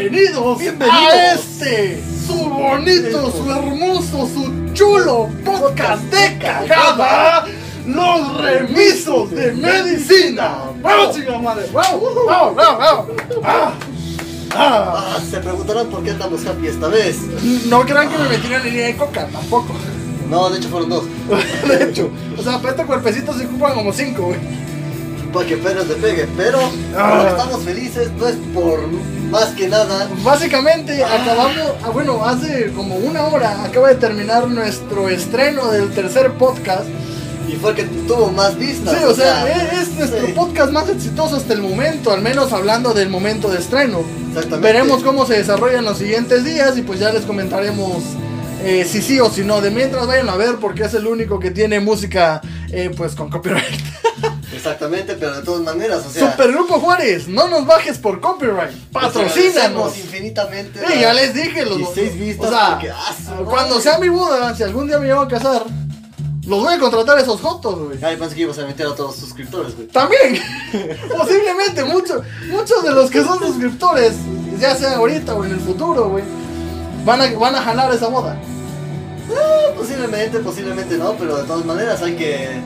Bienvenidos, Bienvenidos. a este, su bonito, su hermoso, su chulo podcast de cagada, los remisos de medicina. ¡Vamos, chica madre! ¡Vamos, vamos, vamos! Ah, ah. Ah, se preguntarán por qué andamos happy esta vez. No crean que me metí en línea de coca, tampoco. No, de hecho fueron dos. De hecho, o sea, para este cuerpecito se ocupan como cinco, güey. Para que apenas le pegue. Pero Ah. estamos felices, no es por más que nada. Básicamente acabamos, ah, bueno, hace como una hora acaba de terminar nuestro estreno del tercer podcast. Y fue el que tuvo más vistas. Sí, o sea, es, es nuestro sí, podcast más exitoso hasta el momento, al menos hablando del momento de estreno. Exactamente. Veremos cómo se desarrollan los siguientes días y pues ya les comentaremos eh, si sí o si no. De mientras vayan a ver porque es el único que tiene música eh, pues con copyright. Exactamente, pero de todas maneras, o sea. Supergrupo Juárez, no nos bajes por copyright, patrocínanos. infinitamente. Sí, ya les dije, los, 16 vistas o sea, porque, ah, cuando sea mi boda, si algún día me llevo a casar, los voy a contratar a esos jotos, güey. Ay, pensé que ibas a meter a todos los suscriptores, güey. También, posiblemente muchos, muchos de los que son suscriptores, ya sea ahorita o en el futuro, güey, van a, van a jalar esa boda. Ah, posiblemente, posiblemente no, pero de todas maneras hay que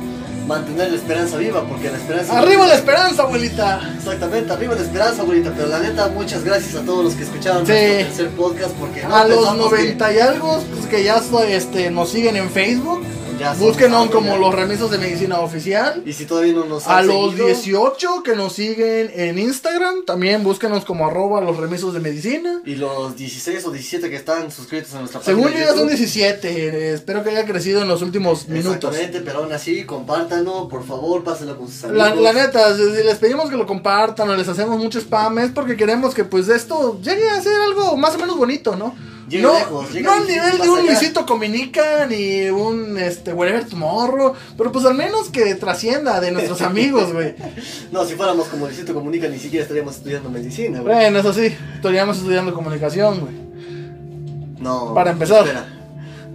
mantener la esperanza viva, porque la esperanza. Arriba la esperanza, abuelita. Exactamente, arriba la esperanza, abuelita. Pero la neta, muchas gracias a todos los que escucharon Sí. nuestro tercer podcast, porque no A los pensamos que 90 y algo pues, que ya este, nos siguen en Facebook, ya búsquenos como los remisos de medicina oficial. Y si todavía no nos han A los seguido, 18 que nos siguen en Instagram, también búsquenos como arroba los remisos de medicina. Y los 16 o 17 que están suscritos a nuestra Según yo página ya son YouTube. 17, eh, espero que haya crecido en los últimos minutos. Exactamente, pero aún así, compártanlo, por favor, pásenlo con sus amigos. La, la neta, si si les pedimos que lo compartan o les hacemos mucho spam es porque queremos que pues esto llegue a ser algo más o menos bonito, ¿no? No, lejos, no al nivel de un allá. Luisito Comunica ni un este Whatever Tomorrow, pero pues al menos que trascienda de nuestros amigos, güey. No, si fuéramos como Luisito Comunica, ni siquiera estaríamos estudiando medicina, güey. Bueno, eso sí, estaríamos estudiando comunicación, güey. No. Para empezar. Espera.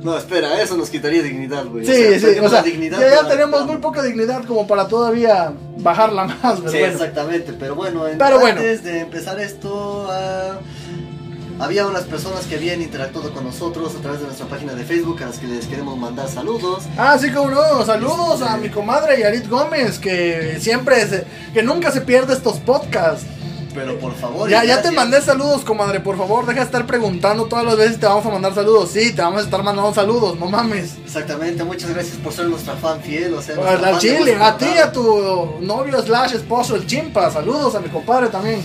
No, espera, eso nos quitaría dignidad, güey. Sí, O sea, sí, o sea, dignidad ya, ya tenemos muy poca dignidad como para todavía bajarla más, pero Sí, bueno. exactamente, pero bueno, en- Pero bueno. antes de empezar esto, ah, había unas personas que habían interactuado con nosotros a través de nuestra página de Facebook a las que les queremos mandar saludos. Ah, sí, como no. Saludos a mi comadre Yarit Gómez, que siempre, se- que nunca se pierde estos podcasts. Pero por favor, Ya, ya te mandé saludos, comadre. Por favor, deja de estar preguntando todas las veces si te vamos a mandar saludos. Sí, te vamos a estar mandando saludos, no mames. Exactamente, muchas gracias por ser nuestra fan fiel. O sea, al fan chile, a ti, a tu novio slash esposo, el chimpa. Saludos a mi compadre también.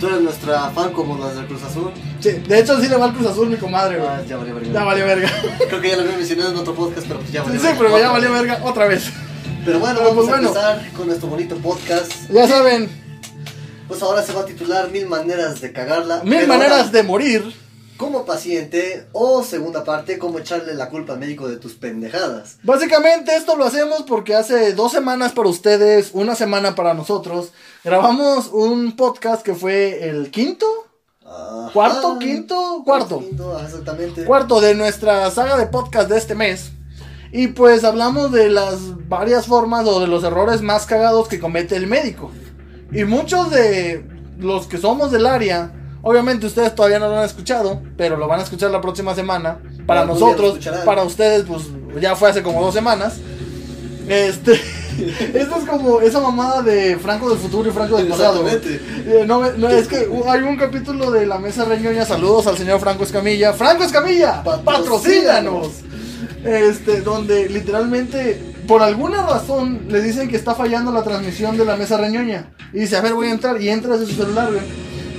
Tú eres nuestra fan como las del Cruz Azul. Sí, de hecho, sí le va al Cruz Azul, mi comadre, güey. Ah, ya valió verga. Ya valió verga. Creo que ya lo había mencionado en otro podcast, pero pues ya Sí, valió sí, verga. pero ya valió verga otra vez. Pero bueno, Pero, vamos pues, a bueno. empezar con nuestro bonito podcast. Ya saben, Pues ahora se va a titular Mil maneras de cagarla. mil maneras ahora, de morir. Como paciente, o segunda parte, cómo echarle la culpa al médico de tus pendejadas. Básicamente esto lo hacemos porque hace dos semanas para ustedes, una semana para nosotros, grabamos un podcast que fue el quinto, Ajá. ¿Cuarto? ¿Quinto? Cuarto. Quinto, exactamente. cuarto de nuestra saga de podcast de este mes. Y pues hablamos de las varias formas o de los errores más cagados que comete el médico. Y muchos de los que somos del área, obviamente ustedes todavía no lo han escuchado, pero lo van a escuchar la próxima semana. Para lo nosotros, para ustedes, pues ya fue hace como dos semanas. Este, esto es como esa mamada de Franco del futuro y Franco del pasado. Eh, No, no, es que hay un capítulo de la mesa reñoña. Saludos al señor Franco Escamilla. ¡Franco Escamilla! ¡Patrocínanos! Este, donde literalmente, por alguna razón, le dicen que está fallando la transmisión de la mesa reñoña. Y dice, a ver, voy a entrar. Y entra desde su celular, güey.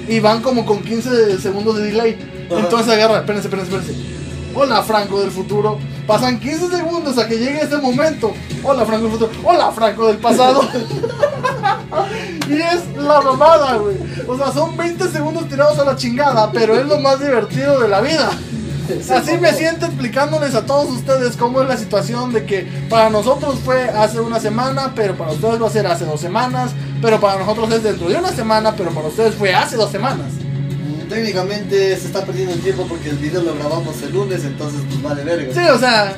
Y van como con 15 segundos de delay. Ajá. Entonces agarra, espérense, espérense, espérense. Hola Franco del futuro. Pasan 15 segundos a que llegue ese momento. Hola Franco del futuro. Hola Franco del pasado. y es la mamada, güey. O sea, son 20 segundos tirados a la chingada, pero es lo más divertido de la vida. Así me siento explicándoles a todos ustedes cómo es la situación de que para nosotros fue hace una semana, pero para ustedes va a ser hace dos semanas, pero para nosotros es dentro de una semana, pero para ustedes fue hace dos semanas. Mm, Técnicamente se está perdiendo el tiempo porque el video lo grabamos el lunes, entonces pues vale verga. Sí, o sea,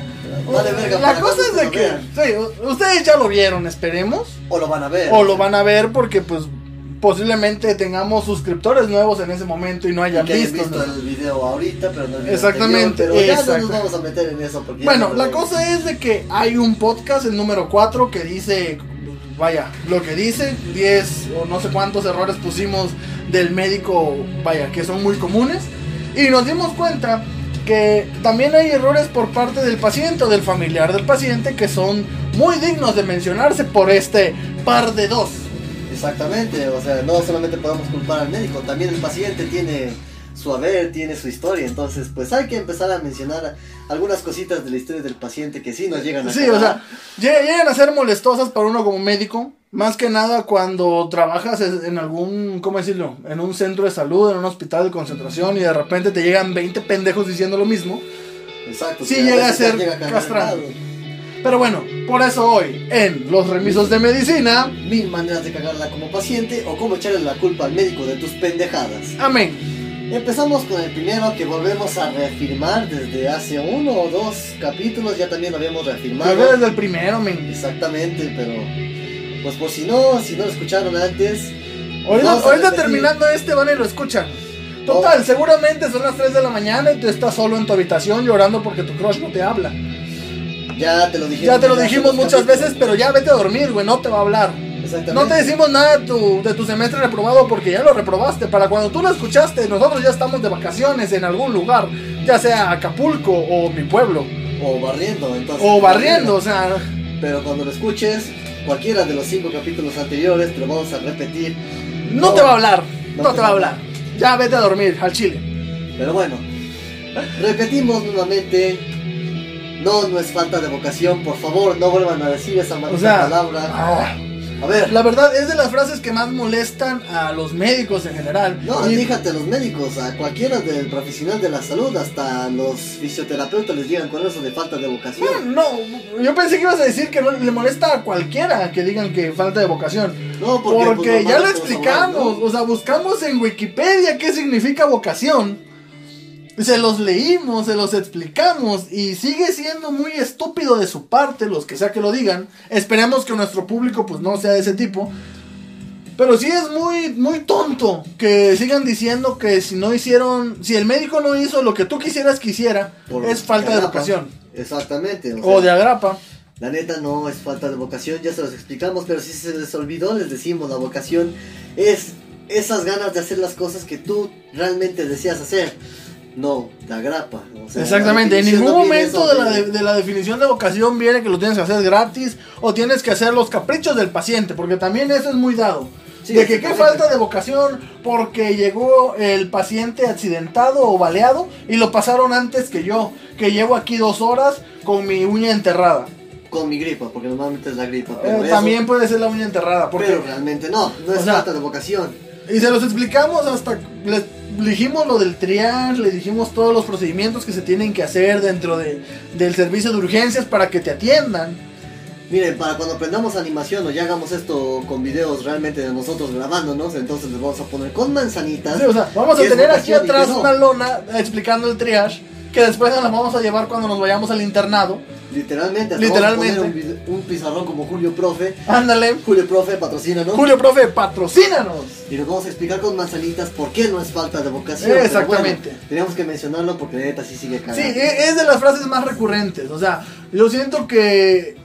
Vale verga, la cosa es de que, sí, ustedes ya lo vieron, esperemos, O lo van a ver. o lo van a ver porque pues posiblemente tengamos suscriptores nuevos en ese momento y no hayan que visto. visto ¿no? el video ahorita, pero no el video Exactamente, anterior, pero ya no nos vamos a meter en eso porque Bueno, no la cosa es de que hay un podcast, el número 4, que dice, vaya, lo que dice, 10 o no sé cuántos errores pusimos del médico, vaya, que son muy comunes. Y nos dimos cuenta que también hay errores por parte del paciente o del familiar del paciente que son muy dignos de mencionarse por este par de dos. Exactamente, o sea, no solamente podemos culpar al médico, también el paciente tiene su haber, tiene su historia, entonces pues hay que empezar a mencionar algunas cositas de la historia del paciente que sí nos llegan a Sí, calar. o sea, lleg- llegan a ser molestosas para uno como médico. Más que nada cuando trabajas en algún, ¿cómo decirlo? En un centro de salud, en un hospital de concentración y de repente te llegan 20 pendejos diciendo lo mismo. Exacto, sí llega a ser llega cansado. Pero bueno, por eso hoy en Los Remisos de Medicina, Mil maneras de cagarla como paciente o cómo echarle la culpa al médico de tus pendejadas. amén. Empezamos con el primero que volvemos a reafirmar desde hace uno o dos capítulos, ya también lo habíamos reafirmado. Vez desde el primero, amén. Exactamente, pero pues por si no, si no lo escucharon antes, Ahorita, ahorita terminando este van y lo escuchan. Total, seguramente son las 3 de la mañana y tú estás solo en tu habitación llorando porque tu crush no te habla. Ya te lo dijimos. Ya te lo dijimos muchas capítulos. veces, pero ya vete a dormir, güey, no te va a hablar. Exactamente. No te decimos nada de tu, de tu semestre reprobado porque ya lo reprobaste. Para cuando tú lo escuchaste, nosotros ya estamos de vacaciones en algún lugar, ya sea Acapulco o mi pueblo, O barriendo, entonces. o barriendo, o sea, Pero cuando lo escuches, cualquiera de los cinco capítulos anteriores, te lo vamos a repetir. no te va a hablar, No no te te va a hablar. Ya vete a dormir al chile. Pero bueno, repetimos nuevamente. No, no es falta de vocación, por favor, no vuelvan a decir esa maldita O sea, palabra. ah, A ver, la verdad es de las frases que más molestan a los médicos en general. no, Y- fíjate, los médicos, a cualquiera del profesional de la salud, hasta los fisioterapeutas les llegan con eso de falta de vocación. No, yo pensé que ibas a decir que no le molesta a cualquiera que digan que falta de vocación. No, Porque, porque, pues, ya lo explicamos, hablar, ¿no? o sea, buscamos en Wikipedia qué significa vocación. Se los leímos, se los explicamos y sigue siendo muy estúpido de su parte, los que sea que lo digan. Esperemos que nuestro público pues no sea de ese tipo. Pero sí es muy, muy tonto que sigan diciendo que si no hicieron, si el médico no hizo lo que tú quisieras que hiciera, Por es falta de agrapa. vocación. Exactamente. O de sea, agrapa. La neta no es falta de vocación, ya se los explicamos, pero si se les olvidó, les decimos, la vocación es esas ganas de hacer las cosas que tú realmente deseas hacer. No, la grapa. o sea, Exactamente, en ningún no momento eso de la, de, de la definición de vocación viene que lo tienes que hacer gratis o tienes que hacer los caprichos del paciente, porque también eso es muy dado. Sí, de que qué falta de vocación porque llegó el paciente accidentado o baleado y lo pasaron antes que yo, que llevo aquí dos horas con mi uña enterrada. Con mi gripa, porque normalmente es la gripa. Eh, eso- también puede ser la uña enterrada, porque Pero realmente no, no es O sea, falta de vocación. Y se los explicamos hasta. Les dijimos lo del triage, les dijimos todos los procedimientos que se tienen que hacer dentro de, del servicio de urgencias para que te atiendan. Miren, para cuando aprendamos animación o ya hagamos esto con videos realmente de nosotros grabándonos, entonces les vamos a poner con manzanitas. Sí, o sea, vamos a tener aquí atrás no. una lona explicando el triage, que después nos la vamos a llevar cuando nos vayamos al internado. Literalmente, Literalmente. Vamos a poner un, un pizarrón como Julio Profe. Ándale. Julio Profe, patrocínanos. Julio, profe, patrocínanos. Y les vamos a explicar con manzanitas por qué no es falta de vocación. Exactamente. bueno, teníamos que mencionarlo porque la neta sí sigue Sí, cagando. e- es de las frases más recurrentes. O sea, yo siento que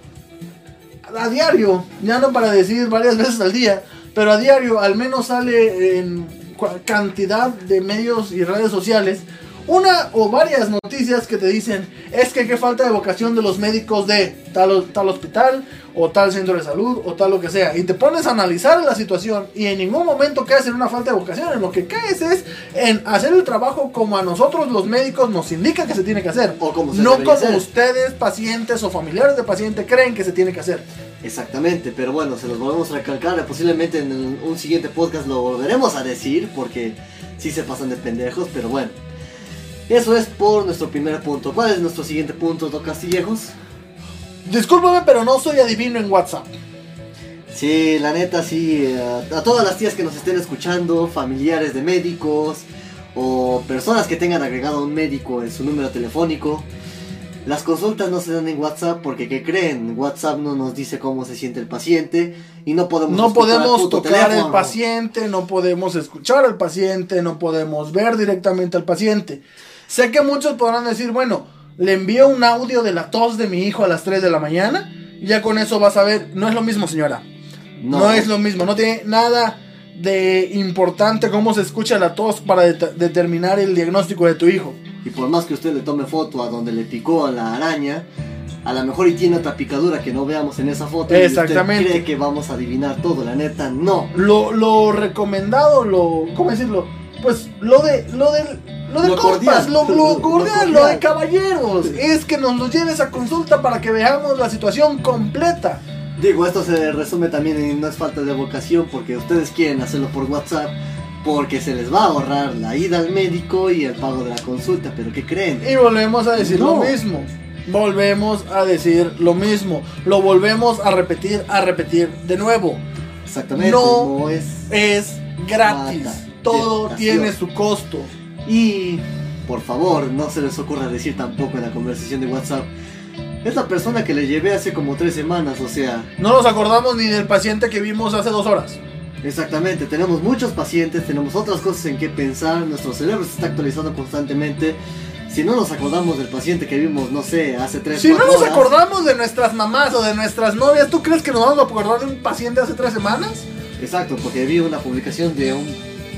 a diario, ya no para decir varias veces al día, pero a diario al menos sale en cantidad de medios y redes sociales una o varias noticias que te dicen es que qué falta de vocación de los médicos de tal, tal hospital o tal centro de salud o tal lo que sea y te pones a analizar la situación y en ningún momento caes en una falta de vocación en lo que caes es en hacer el trabajo como a nosotros los médicos nos indican que se tiene que hacer O como se no como hacer. ustedes pacientes o familiares de paciente creen que se tiene que hacer Exactamente, pero bueno, se los volvemos a recalcar. Posiblemente en un siguiente podcast lo volveremos a decir porque sí se pasan de pendejos, pero bueno. Eso es por nuestro primer punto. ¿Cuál es nuestro siguiente punto, Don Castillejos? discúlpame pero no soy adivino en WhatsApp Sí, la neta, sí. eh, A todas las tías que nos estén escuchando, familiares de médicos o personas que tengan agregado a un médico en su número telefónico, Las consultas no se dan en WhatsApp porque, ¿qué creen? WhatsApp no nos dice cómo se siente el paciente y no podemos No al podemos tocar al teléfono. paciente, no podemos escuchar al paciente, no podemos ver directamente al paciente. Sé que muchos podrán decir, bueno, le envío un audio de la tos de mi hijo a las 3 de la mañana y ya con eso vas a ver, no es lo mismo señora, no, es lo mismo, no tiene nada de importante cómo se escucha la tos para det- determinar el diagnóstico de tu hijo. Y por más que usted le tome foto a donde le picó a la araña, a lo mejor y tiene otra picadura que no veamos en esa foto. y usted Exactamente. cree que vamos a adivinar todo, la neta, no. Lo, lo recomendado, lo, ¿cómo decirlo? Pues lo de, lo del, lo de Lo compas, cordial. lo, lo Lo cordial, lo de caballeros, es que nos lo lleves a consulta para que veamos la situación completa. Digo, esto se resume también en no es falta de vocación porque ustedes quieren hacerlo por WhatsApp porque se les va a ahorrar la ida al médico y el pago de la consulta, pero ¿qué creen? Y volvemos a decir lo mismo. Volvemos a decir lo mismo. Lo volvemos a repetir, a repetir de nuevo. Exactamente, No. no es... Es gratis. Mata. Todo tiene su costo. Y por favor, no se les ocurra decir tampoco en la conversación de WhatsApp. Es la persona que le llevé hace como tres semanas, o sea, No nos acordamos ni del paciente que vimos hace dos horas. exactamente, tenemos muchos pacientes, tenemos otras cosas en que pensar, nuestro cerebro se está actualizando constantemente. Si no nos acordamos del paciente que vimos, no sé, hace tres Si no nos horas, acordamos de nuestras mamás o de nuestras novias, ¿tú crees que nos vamos a acordar de un paciente hace tres semanas? Exacto, porque vi una publicación de un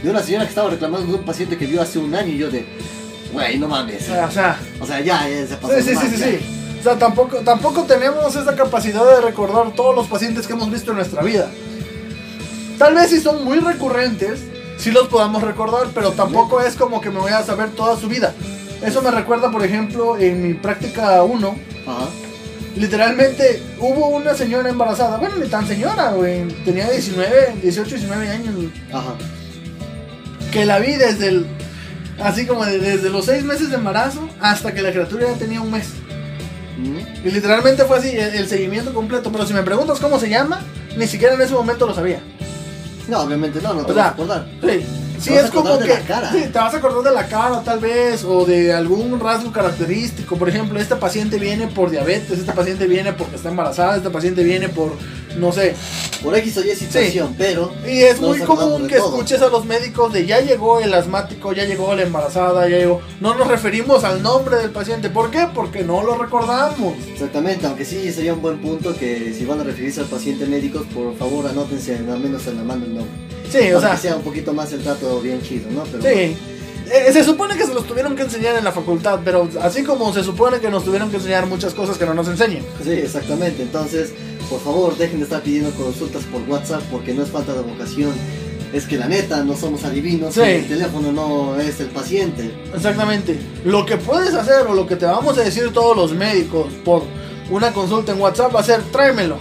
de una señora que estaba reclamando de un paciente que vio hace un año y yo de, güey, no mames. O sea, O sea, ya, ya se pasó. sí, sí, sí, sí. O sea, tampoco, tampoco tenemos esa capacidad de recordar todos los pacientes que hemos visto en nuestra vida. Tal vez si son muy recurrentes, sí los podamos recordar, pero tampoco es como que me voy a saber toda su vida. Eso me recuerda, por ejemplo, en mi práctica 1, Ajá. literalmente hubo una señora embarazada, bueno, ni tan señora, güey, tenía 19, 18, 19 años. Ajá. Que la vi desde el así como de- desde los seis meses de embarazo hasta que la criatura ya tenía un mes Mm. y literalmente fue así el, el seguimiento completo pero si me preguntas cómo se llama ni siquiera en ese momento lo sabía No, obviamente no, no te O vas a acordar. sí Sí, es como que sí, te vas a acordar de la cara tal vez o de algún rasgo característico. Por ejemplo, este paciente viene por diabetes, este paciente viene porque está embarazada, este paciente viene por no sé, Por X o Y situación, pero. Y es No muy común que todo. escuches a los médicos de ya llegó el asmático, ya llegó la embarazada, ya llegó. No nos referimos al nombre del paciente. ¿Por qué? Porque no lo recordamos. Exactamente, aunque sí sería un buen punto que si van a referirse al paciente médico, por favor anótense al menos en la mano el nombre. Sí, o sea, sea un poquito más el trato bien chido, ¿no? Pero sí. Eh, se supone que se los tuvieron que enseñar en la facultad, pero así como se supone que nos tuvieron que enseñar muchas cosas que no nos enseñan. Sí, exactamente. Entonces, por favor, dejen de estar pidiendo consultas por WhatsApp porque no es falta de vocación. Es que la neta, no somos adivinos. Sí. El teléfono no es el paciente. Exactamente. Lo que puedes hacer o lo que te vamos a decir todos los médicos por una consulta en WhatsApp va a ser tráemelo.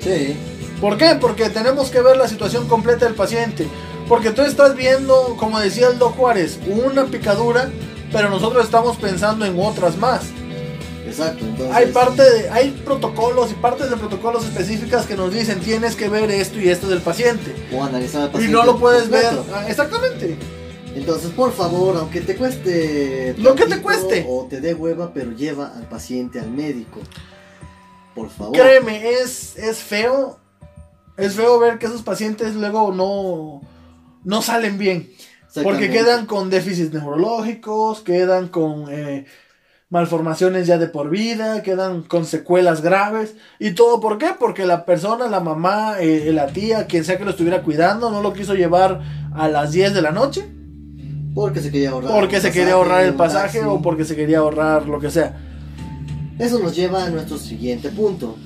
Sí. ¿Por qué? Porque tenemos que ver la situación completa del paciente. Porque tú estás viendo, como decía el Doc Juárez, una picadura, pero nosotros estamos pensando en otras más. Exacto. Entonces, Hay parte de, hay protocolos y partes de protocolos específicas que nos dicen tienes que ver esto y esto del paciente. o analizar al Y paciente. no lo puedes ver. completo. Ah, Exactamente. Entonces, por favor, aunque te cueste. Lo que te cueste. O te dé hueva, pero lleva al paciente al médico. Por favor. Créeme, es, es feo. Es feo ver que esos pacientes luego no, no salen bien. Porque quedan con déficits neurológicos, quedan con eh, malformaciones ya de por vida, quedan con secuelas graves. ¿Y todo por qué? Porque la persona, la mamá, eh, la tía, quien sea que lo estuviera cuidando, no lo quiso llevar a las 10 de la noche. Porque se quería ahorrar. Porque se quería ahorrar el pasaje o porque se quería ahorrar lo que sea. Eso nos lleva a nuestro siguiente punto.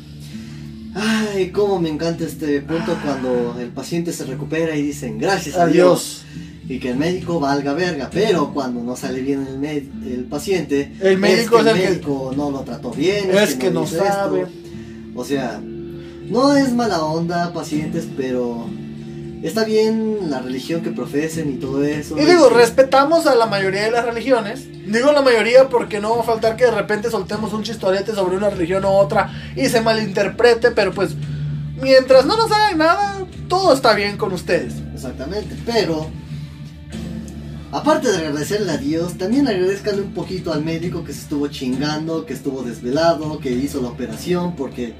Ay, cómo me encanta este punto cuando el paciente se recupera y dicen gracias a Dios. Y que el médico valga verga, pero cuando no sale bien el, med- el paciente, El médico es que el que- médico no lo trató bien, Es que no esto. sabe. O sea, no es mala onda, pacientes, pero está bien la religión que profesen y todo eso. Y digo, respetamos a la mayoría de las religiones. Digo la mayoría porque no va a faltar que de repente soltemos un chistorete sobre una religión u otra y se malinterprete, pero pues mientras no nos hagan nada, todo está bien con ustedes. Exactamente, pero aparte de agradecerle a Dios, también agradezcanle un poquito al médico que se estuvo chingando, que estuvo desvelado, que hizo la operación, porque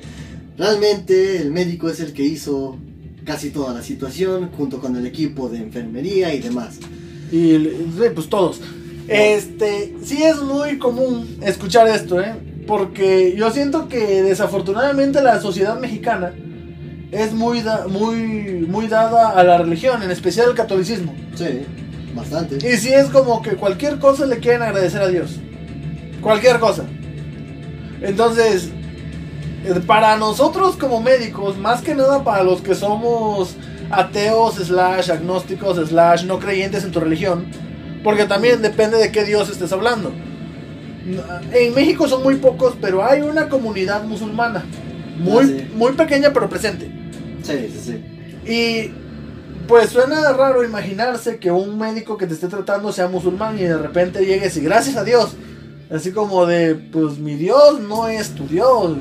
realmente el médico es el que hizo casi toda la situación, junto con el equipo de enfermería y demás. Y pues todos. Este, sí es muy común escuchar esto, ¿eh? Porque yo siento que desafortunadamente la sociedad mexicana es muy, muy, muy dada a la religión, en especial el catolicismo. Sí, bastante. Y sí es como que cualquier cosa le quieren agradecer a Dios. Cualquier cosa. Entonces, eh, para nosotros como médicos, más que nada para los que somos ateos, slash, agnósticos, slash, no creyentes en tu religión, porque también depende de qué Dios estés hablando. En México son muy pocos, pero hay una comunidad musulmana. Muy, Ah, muy pequeña, pero presente. Sí, sí, sí. Y pues suena raro imaginarse que un médico que te esté tratando sea musulmán y de repente llegues y gracias a Dios. Así como de, pues mi Dios no es tu Dios.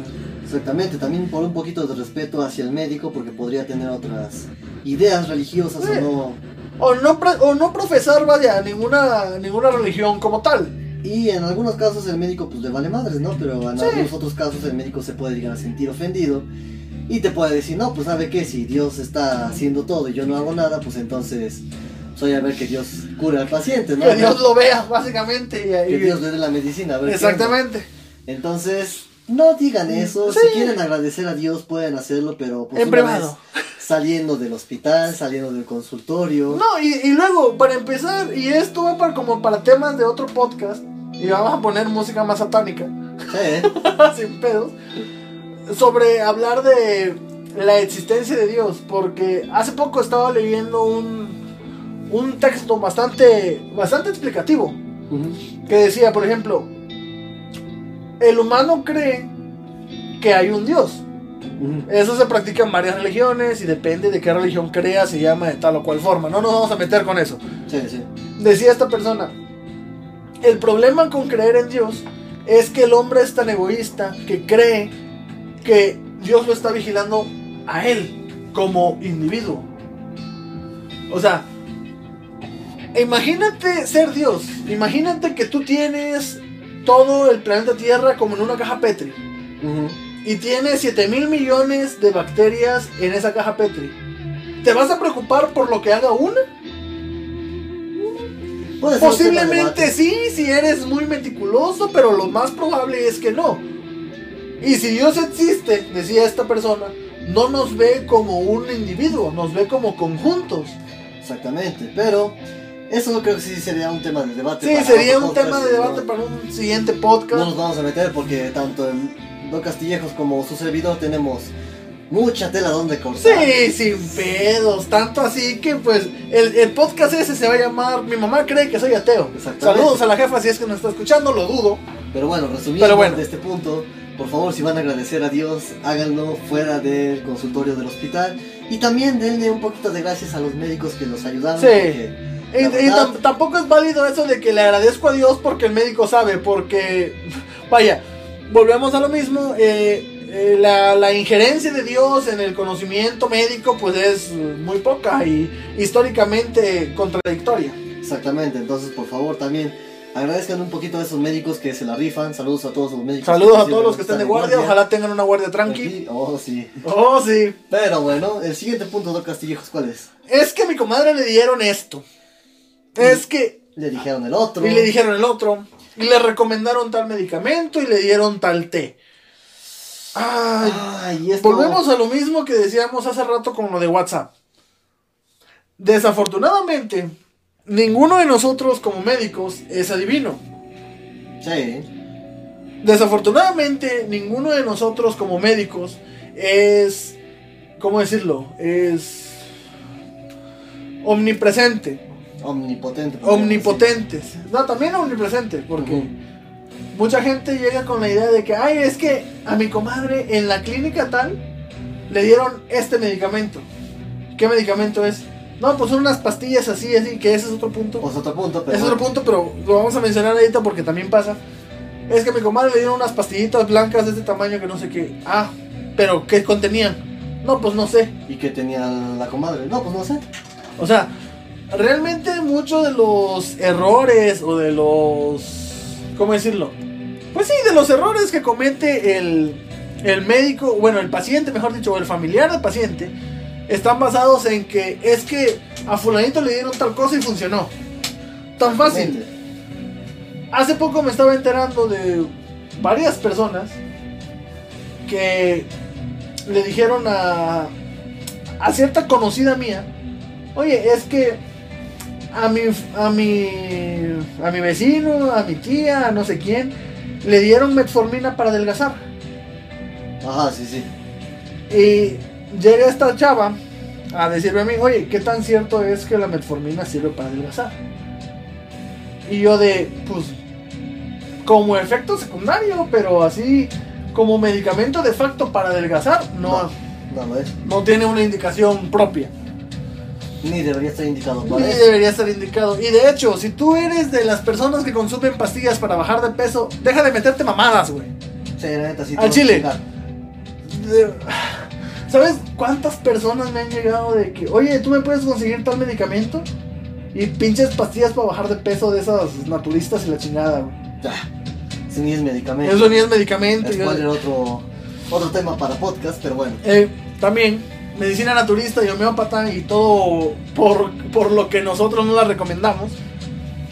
Exactamente, también por un poquito de respeto hacia el médico, porque podría tener otras ideas religiosas Sí. o no. O no, o no profesar, vaya, ninguna, ninguna religión como tal. Y en algunos casos el médico pues le vale madres, ¿no? Pero en Sí. algunos otros casos el médico se puede llegar a sentir ofendido y te puede decir, no, pues sabe qué, si Dios está haciendo todo y yo no hago nada, pues entonces soy a ver que Dios cure al paciente, ¿no? Que Dios lo vea, básicamente. y- Que y- Dios le dé la medicina, a ver Exactamente. Entonces, no digan eso, Sí. si quieren agradecer a Dios pueden hacerlo, pero pues En una privado. vez saliendo del hospital, saliendo del consultorio. No, y, y luego, para empezar, y esto va para, como para temas de otro podcast, y vamos a poner música más satánica. Sí, sin pedos, sobre hablar de la existencia de Dios, porque hace poco estaba leyendo un, un texto bastante, bastante explicativo, que decía, por ejemplo, el humano cree que hay un Dios. Eso se practica en varias religiones y depende de qué religión crea, se llama de tal o cual forma. No nos vamos a meter con eso. Sí, sí. Decía esta persona, el problema con creer en Dios es que el hombre es tan egoísta que cree que Dios lo está vigilando a él como individuo. O sea, imagínate ser Dios, imagínate que tú tienes todo el planeta Tierra como en una caja Petri y tienes 7 mil millones de bacterias en esa caja Petri. ¿Te vas a preocupar por lo que haga una? Posiblemente sí, si eres muy meticuloso, pero lo más probable es que no. Y si Dios existe, decía esta persona, no nos ve como un individuo, nos ve como conjuntos. Exactamente, pero eso creo que sí sería un tema de debate. Sí, sería un tema de debate no- para un siguiente No podcast. nos vamos a meter porque tanto en Don Castillejos como su servidor tenemos mucha tela donde cortar. Sí, sin pedos, tanto así que pues el, el podcast ese se va a llamar Mi mamá cree que soy ateo. Saludos a la jefa si es que nos está escuchando, lo dudo. Pero bueno, resumiendo Pero bueno. de este punto, por favor, si van a agradecer a Dios, háganlo fuera del consultorio del hospital. Y también denle un poquito de gracias a los médicos que los ayudaron. Sí. porque Y, tampoco es válido eso de que le agradezco a Dios porque el médico sabe, porque, vaya, volvemos a lo mismo, eh, eh, la, la injerencia de Dios en el conocimiento médico pues es muy poca y históricamente contradictoria. Exactamente, entonces por favor también agradezcan un poquito a esos médicos que se la rifan. Saludos a todos los médicos. Saludos a todos los que estén de guardia, ojalá tengan una guardia tranqui. Aquí, Oh, sí. Oh, sí. Pero bueno, el siguiente punto, Don Castillejos, ¿cuál es? Es que a mi comadre le dieron esto. Es que Le dijeron el otro. Y le dijeron el otro. Y le recomendaron tal medicamento y le dieron tal té. Ay, Ay, esto... volvemos a lo mismo que decíamos hace rato con lo de WhatsApp. Desafortunadamente, ninguno de nosotros como médicos es adivino. Sí. Desafortunadamente, ninguno de nosotros como médicos es, ¿cómo decirlo? Es omnipresente, Omnipotente. omnipotentes. No, también omnipresente, porque mucha gente llega con la idea de que, ay, es que a mi comadre en la clínica tal le dieron este medicamento. ¿Qué medicamento es? No, pues son unas pastillas así, así, que ese es otro punto. Pues otro punto, pero... Es otro punto, pero lo vamos a mencionar ahorita porque también pasa. Es que a mi comadre le dieron unas pastillitas blancas de este tamaño que no sé qué. Ah, pero ¿qué contenían? No, pues no sé. ¿Y qué tenía la comadre? No, pues no sé. O sea, realmente muchos de los errores o de los... ¿Cómo decirlo? Pues sí, de los errores que comete el, el médico, bueno, el paciente, mejor dicho, o el familiar del paciente, están basados en que es que a fulanito le dieron tal cosa y funcionó. Tan fácil. Hace poco me estaba enterando de varias personas que le dijeron a, a cierta conocida mía, oye, es que a mi, a mi, a mi vecino, a mi tía, a no sé quién, le dieron metformina para adelgazar. Ajá, sí, sí. Y llega esta chava a decirme a mí, oye, ¿qué tan cierto es que la metformina sirve para adelgazar? Y yo de, pues, como efecto secundario, pero así como medicamento de facto para adelgazar, no, No, no es. no tiene una indicación propia. Ni debería estar indicado Ni para eso. debería estar indicado. Y de hecho, si tú eres de las personas que consumen pastillas para bajar de peso, deja de meterte mamadas, güey. Sí, la neta, sí. Al chile. De- ¿Sabes cuántas personas me han llegado de que, oye, tú me puedes conseguir tal medicamento? Y pinches pastillas para bajar de peso de esas naturistas y la chingada, güey. Ya. Ese ni es medicamento. Eso ni es medicamento. Es cual era otro, otro tema para podcast, pero bueno. Eh, también, medicina naturista y homeópata y todo por, por lo que nosotros no la recomendamos.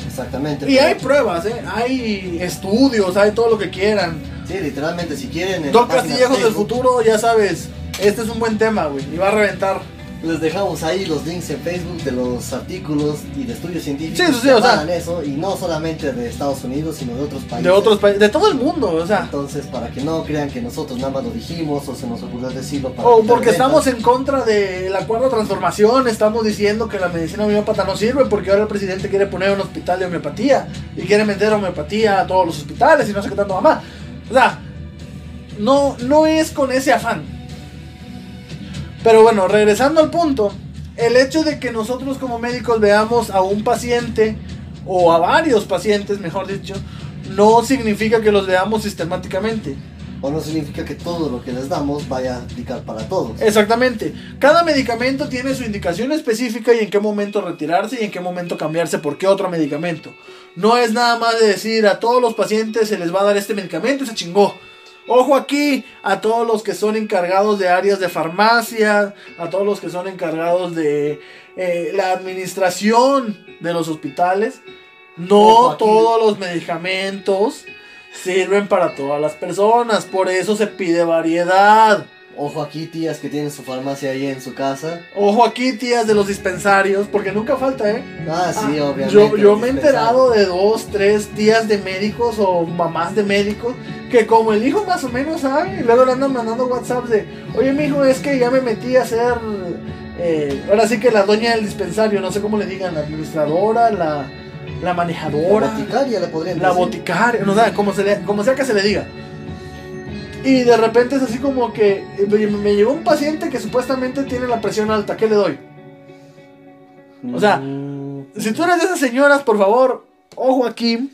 Exactamente. Y hay pruebas, ¿eh? Hay estudios, hay todo lo que quieran. Sí, literalmente, si quieren. de Castillejos del futuro, ya sabes, este es un buen tema, güey. Y va a reventar. Les dejamos ahí los links en Facebook de los artículos y de estudios científicos Sí, sí, que o sea- eso, y no solamente de Estados Unidos, sino de otros países. De otros países, de todo el mundo, o sea. Entonces, para que no crean que nosotros nada más lo dijimos o se nos ocurrió decirlo para O porque estamos en contra de la cuarta transformación, estamos diciendo que la medicina homeópata no sirve porque ahora el presidente quiere poner un hospital de homeopatía y quiere meter homeopatía a todos los hospitales y no sé qué tanto mamá. O sea, no, no es con ese afán. Pero bueno, regresando al punto, el hecho de que nosotros como médicos veamos a un paciente o a varios pacientes, mejor dicho, no significa que los veamos sistemáticamente. O no significa que todo lo que les damos vaya a aplicar para todos. Exactamente. Cada medicamento tiene su indicación específica y en qué momento retirarse y en qué momento cambiarse por qué otro medicamento. No es nada más de decir a todos los pacientes se les va a dar este medicamento y se chingó. Ojo aquí a todos los que son encargados de áreas de farmacia, a todos los que son encargados de eh, la administración de los hospitales. No todos los medicamentos sirven para todas las personas, por eso se pide variedad. Ojo aquí, tías que tienen su farmacia ahí en su casa. Ojo aquí, tías de los dispensarios, porque nunca falta, ¿eh? Ah, sí, Ah, obviamente. Yo, yo me he enterado de dos, tres tías de médicos o mamás de médicos que como el hijo más o menos sabe, y luego le andan mandando WhatsApp de, oye mi hijo, es que ya me metí a ser, eh, ahora sí que la doña del dispensario, no sé cómo le digan, la administradora, la, la La manejadora. boticaria le podrían La decir. boticaria, no sé, como, se le- como sea que se le diga. Y de repente es así como que eh, me, me llegó un paciente que supuestamente tiene la presión alta, ¿qué le doy? O sea, Mm, Si tú eres de esas señoras, por favor, ojo aquí,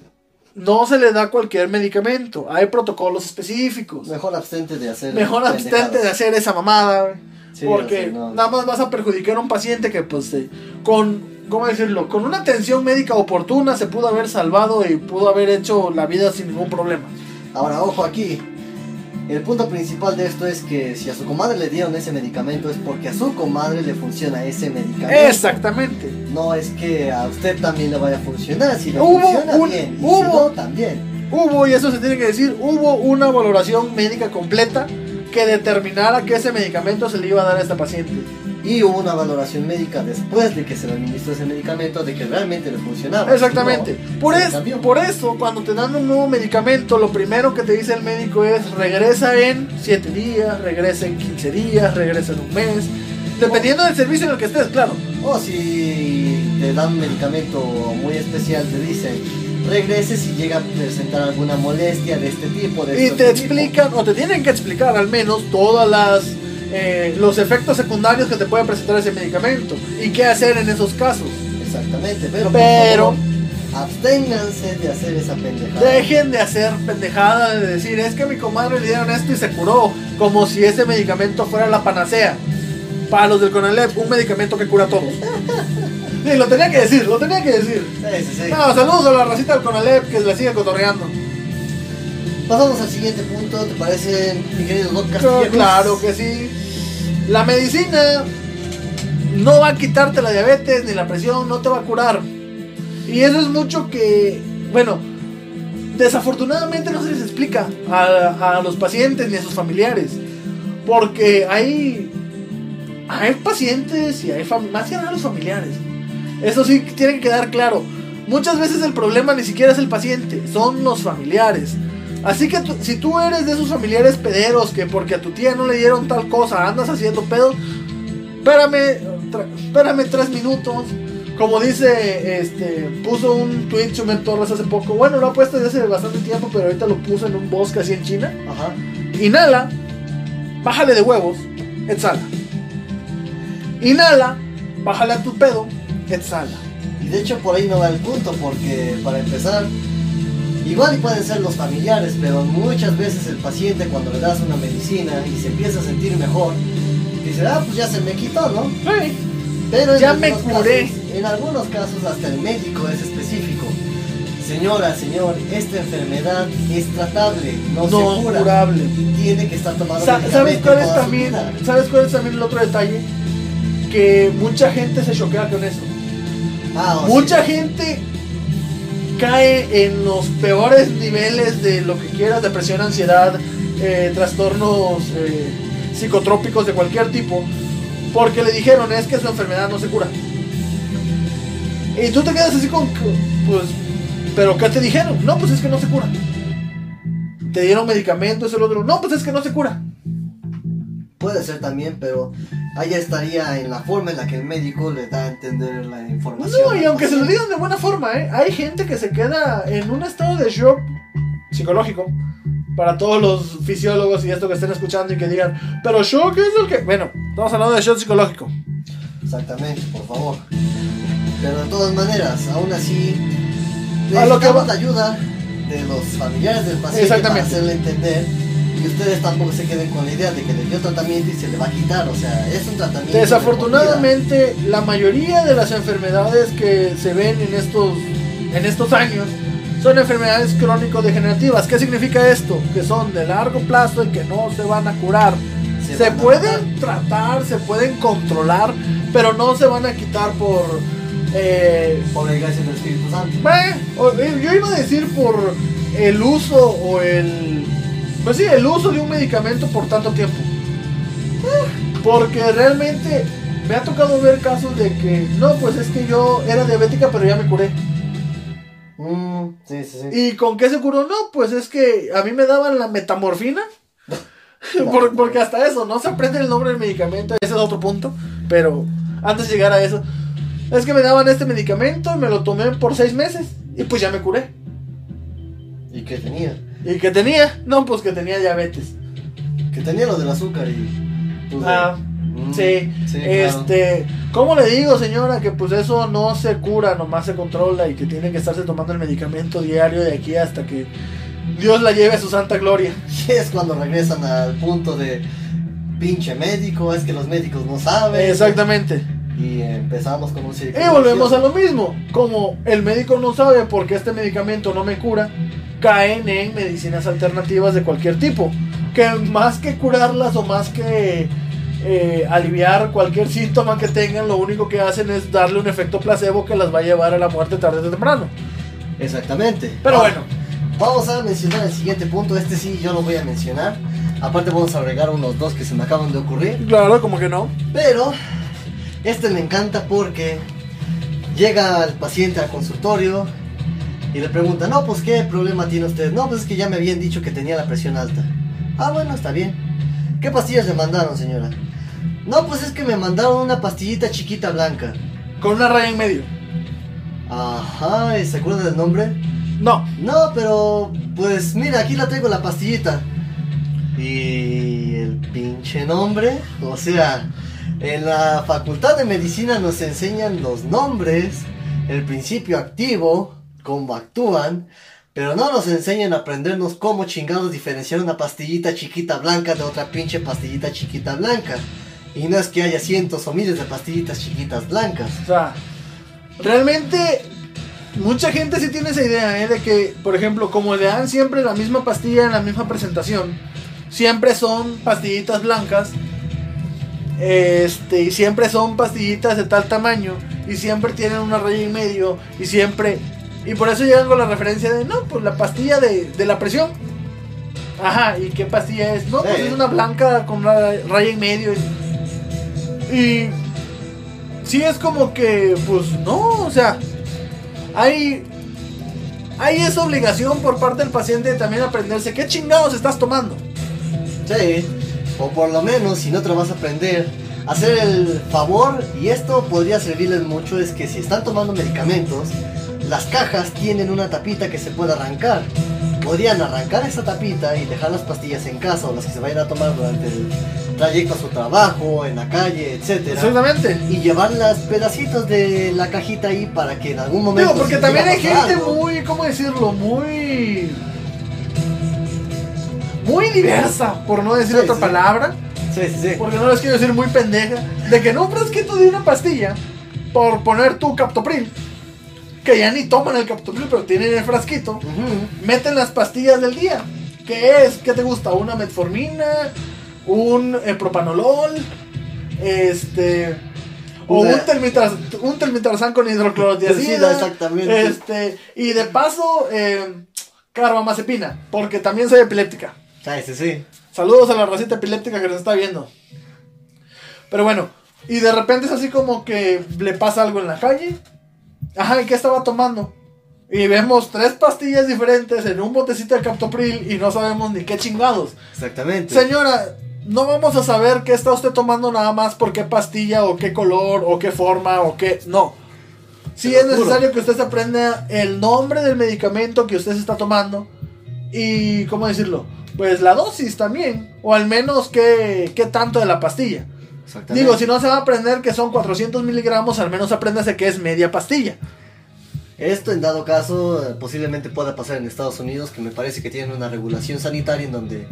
no se le da cualquier medicamento, hay protocolos específicos. Mejor abstente de hacer. Mejor abstente de hacer esa mamada, Sí, porque no. nada más vas a perjudicar a un paciente que pues eh, con, ¿cómo decirlo? Con una atención médica oportuna se pudo haber salvado y pudo haber hecho la vida sin ningún problema. Ahora, ojo aquí. El punto principal de esto es que si a su comadre le dieron ese medicamento es porque a su comadre le funciona ese medicamento. Exactamente. No es que a usted también le vaya a funcionar. Si le Hubo funciona un- bien, y si hubo- no, también. Hubo, y eso se tiene que decir, hubo una valoración médica completa que determinara que ese medicamento se le iba a dar a esta paciente. Y hubo una valoración médica después de que se le administró ese medicamento de que realmente le funcionaba. Exactamente. No, Por, es- por eso, cuando te dan un nuevo medicamento, lo primero que te dice el médico es regresa en 7 días, regresa en 15 días, regresa en un mes. Dependiendo del servicio en el que estés, claro. O si te dan un medicamento muy especial, te dicen regrese si llega a presentar alguna molestia de este tipo. De Y este te tipo". explican, o te tienen que explicar al menos, todas las eh, los efectos secundarios que te puede presentar ese medicamento. Y qué hacer en esos casos. Exactamente, pero, Pero- por favor, absténganse de hacer esa pendejada. Dejen de hacer pendejada de decir, es que a mi comadre le dieron esto y se curó, como si ese medicamento fuera la panacea. Para los del Conalep, un medicamento que cura todo. Sí, lo tenía que decir, lo tenía que decir. Sí, sí, sí. No, saludos a la racita del Conalep que la sigue cotorreando. Pasamos al siguiente punto, ¿te parece, mi querido Doc Claro, que sí. La medicina no va a quitarte la diabetes ni la presión, no te va a curar. Y eso es mucho que, bueno, desafortunadamente no se les explica a, a los pacientes ni a sus familiares. Porque hay, hay pacientes y hay más que nada los familiares. Eso sí tiene que quedar claro. Muchas veces el problema ni siquiera es el paciente, son los familiares. Así que tú- si tú eres de esos familiares pederos que porque a tu tía no le dieron tal cosa andas haciendo pedo, espérame, espérame tres minutos. Como dice, este, puso un tweet Chumel Torres hace poco. Bueno, lo ha puesto desde hace bastante tiempo, pero ahorita lo puso en un bosque así en China. Ajá. Inhala, bájale de huevos, exhala. Inhala, bájale a tu pedo, exhala. Y de hecho por ahí no va el punto, porque para empezar, igual y pueden ser los familiares, pero muchas veces el paciente cuando le das una medicina y se empieza a sentir mejor, dice, ah, pues ya se me quitó, ¿no? Sí. Pero en Ya me algunos curé. casos- en algunos casos hasta el médico es específico. Señora, señor, esta enfermedad es tratable, no, No se cura. curable. Y tiene que estar tomando Sa- ¿Sabes cuál es también? ¿Sabes cuál es también el otro detalle? Que mucha gente se choquea con eso. Ah, o Mucha sí. gente cae en los peores niveles de lo que quieras, depresión, ansiedad, eh, trastornos eh, psicotrópicos de cualquier tipo, porque le dijeron es que su enfermedad no se cura. Y tú te quedas así con, pues, ¿pero qué te dijeron? No, pues es que no se cura. Te dieron medicamentos, el otro, no, pues es que no se cura. Puede ser también, pero ahí estaría en la forma en la que el médico le da a entender la información. No, y aunque se lo digan de buena forma, ¿eh? hay gente que se queda en un estado de shock psicológico. Para todos los fisiólogos y esto que estén escuchando y que digan, pero shock es el que. Bueno, estamos hablando de shock psicológico. Exactamente, por favor. Pero de todas maneras, aún así, A lo que necesitamos va- ayuda de los familiares del paciente para hacerle entender y ustedes tampoco se queden con la idea de que le dio tratamiento y se le va a quitar. O sea, es un tratamiento. de Desafortunadamente, la mayoría de las enfermedades que se ven en estos, en estos años son enfermedades crónico-degenerativas. ¿Qué significa esto? Que son de largo plazo y que no se van a curar. Se a pueden tratar, se pueden controlar, pero no se van a quitar por... eh, Por la gracia del Espíritu Santo. eh, yo iba a decir por el uso o el... Pues sí, el uso de un medicamento por tanto tiempo. Eh, Porque realmente me ha tocado ver casos de que, no, pues es que yo era diabética pero ya me curé. Mm, sí, sí, sí. ¿Y con qué se curó? No, pues es que a mí me daban la metamorfina. Por- porque hasta eso, no se aprende el nombre del medicamento, ese es otro punto. Pero antes de llegar a eso, es que me daban este medicamento y me lo tomé por seis meses y pues ya me curé. ¿Y qué tenía? ¿Y qué tenía? No, pues que tenía diabetes. Que tenía lo del azúcar y. pues, Ah, mm, sí. sí, claro. Este, ¿cómo le digo, señora, que pues eso no se cura, nomás se controla y que tiene que estarse tomando el medicamento diario de aquí hasta que Dios la lleve a su santa gloria? Y es cuando regresan al punto de pinche médico, es que los médicos no saben. Exactamente. Y empezamos con un círculo. Y volvemos a lo mismo. Como el médico no sabe por qué este medicamento no me cura, caen en medicinas alternativas de cualquier tipo. Que más que curarlas o más que eh, aliviar cualquier síntoma que tengan, lo único que hacen es darle un efecto placebo que las va a llevar a la muerte tarde o temprano. Exactamente. Pero Ah, bueno, Vamos a mencionar el siguiente punto. Este sí yo lo voy a mencionar. Aparte, vamos a agregar unos dos que se me acaban de ocurrir. claro, como que no. Pero este me encanta porque llega el paciente al consultorio y le pregunta, no, pues qué problema tiene usted. No, pues es que ya me habían dicho que tenía la presión alta. Ah, bueno, está bien. ¿Qué pastillas le mandaron, señora? No, pues es que me mandaron una pastillita chiquita blanca. Con una raya en medio. Ajá, ¿y ¿se acuerda del nombre? No. No, pero pues mira, aquí la traigo la pastillita. Y el pinche nombre, o sea, en la facultad de medicina nos enseñan los nombres, el principio activo, cómo actúan, pero no nos enseñan a aprendernos cómo chingados diferenciar una pastillita chiquita blanca de otra pinche pastillita chiquita blanca. Y no es que haya cientos o miles de pastillitas chiquitas blancas. O sea, realmente mucha gente sí tiene esa idea, ¿eh? De que, por ejemplo, como le dan siempre la misma pastilla en la misma presentación, siempre son pastillitas blancas, este, y siempre son pastillitas de tal tamaño, y siempre tienen una raya y medio, y siempre... Y por eso llegan con la referencia de, no, pues la pastilla de, de la presión. Ajá, ¿y qué pastilla es? No, pues Sí. es una blanca con una raya y medio. Y sí es como que, pues no, o sea, hay, hay esa obligación por parte del paciente de también aprenderse qué chingados estás tomando. Sí, o por lo menos, si no te lo vas a aprender, hacer el favor, y esto podría servirles mucho, es que si están tomando medicamentos, las cajas tienen una tapita que se puede arrancar. Podrían arrancar esa tapita y dejar las pastillas en casa o las que se vayan a tomar durante el trayecto a su trabajo, en la calle, etcétera. Exactamente. Y llevar las pedacitos de la cajita ahí para que en algún momento. Digo, porque también hay gente algo- muy, ¿cómo decirlo? Muy... Muy diversa, por no decir Sí, otra sí. palabra. Sí, sí, sí. Porque no les quiero decir muy pendeja. De que en un frasquito de una pastilla, por poner tu captopril, que ya ni toman el captopril, pero tienen el frasquito, meten las pastillas del día. ¿Qué es? ¿Qué te gusta? ¿Una metformina? ¿Un eh, propanolol? Este... O un, telmitraz, un con hidroclorotiazida. exactamente. Este, y de paso, eh, carbamazepina, porque también soy epiléptica. Sí, sí, sí. Saludos a la racita epiléptica que nos está viendo. Pero bueno, y de repente es así como que le pasa algo en la calle. Ajá, ¿y qué estaba tomando? Y vemos tres pastillas diferentes en un botecito de captopril y no sabemos ni qué chingados. Exactamente. Señora, no vamos a saber qué está usted tomando nada más por qué pastilla o qué color o qué forma o qué... No. Sí es necesario que usted se aprenda el nombre del medicamento que usted se está tomando y, ¿cómo decirlo? Pues la dosis también, o al menos qué, qué tanto de la pastilla. Digo, si no se va a aprender que son 400 miligramos, al menos apréndase que es media pastilla. Esto en dado caso posiblemente pueda pasar en Estados Unidos, que me parece que tienen una regulación sanitaria en donde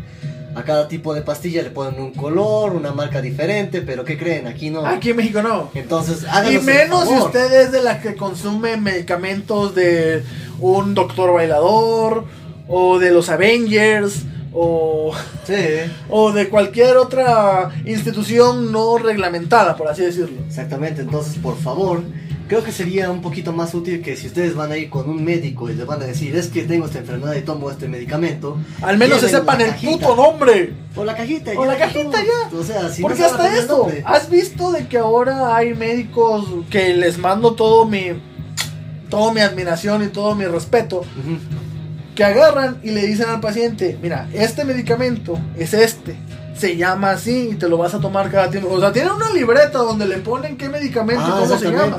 a cada tipo de pastilla le ponen un color, una marca diferente, pero ¿qué creen? Aquí no. Aquí en México no. Entonces, Y háganos el menos si usted es de la que consume medicamentos de un doctor bailador, o de los Avengers, o, Sí, o de cualquier otra institución no reglamentada, por así decirlo. exactamente. Entonces, por favor, creo que sería un poquito más útil que si ustedes van a ir con un médico y les van a decir, es que tengo esta enfermedad y tomo este medicamento. Al menos se sepan el cajita. puto nombre. O la cajita. O ya, la cajita, todo. O sea, si no Porque a hasta esto, nombre. ¿has visto de que ahora hay médicos que les mando todo mi todo mi admiración y todo mi respeto, Ujú. Que agarran y le dicen al paciente, mira, este medicamento es este, se llama así y te lo vas a tomar cada tiempo. O sea, tienen una libreta donde le ponen qué medicamento y Ah, cómo se llama.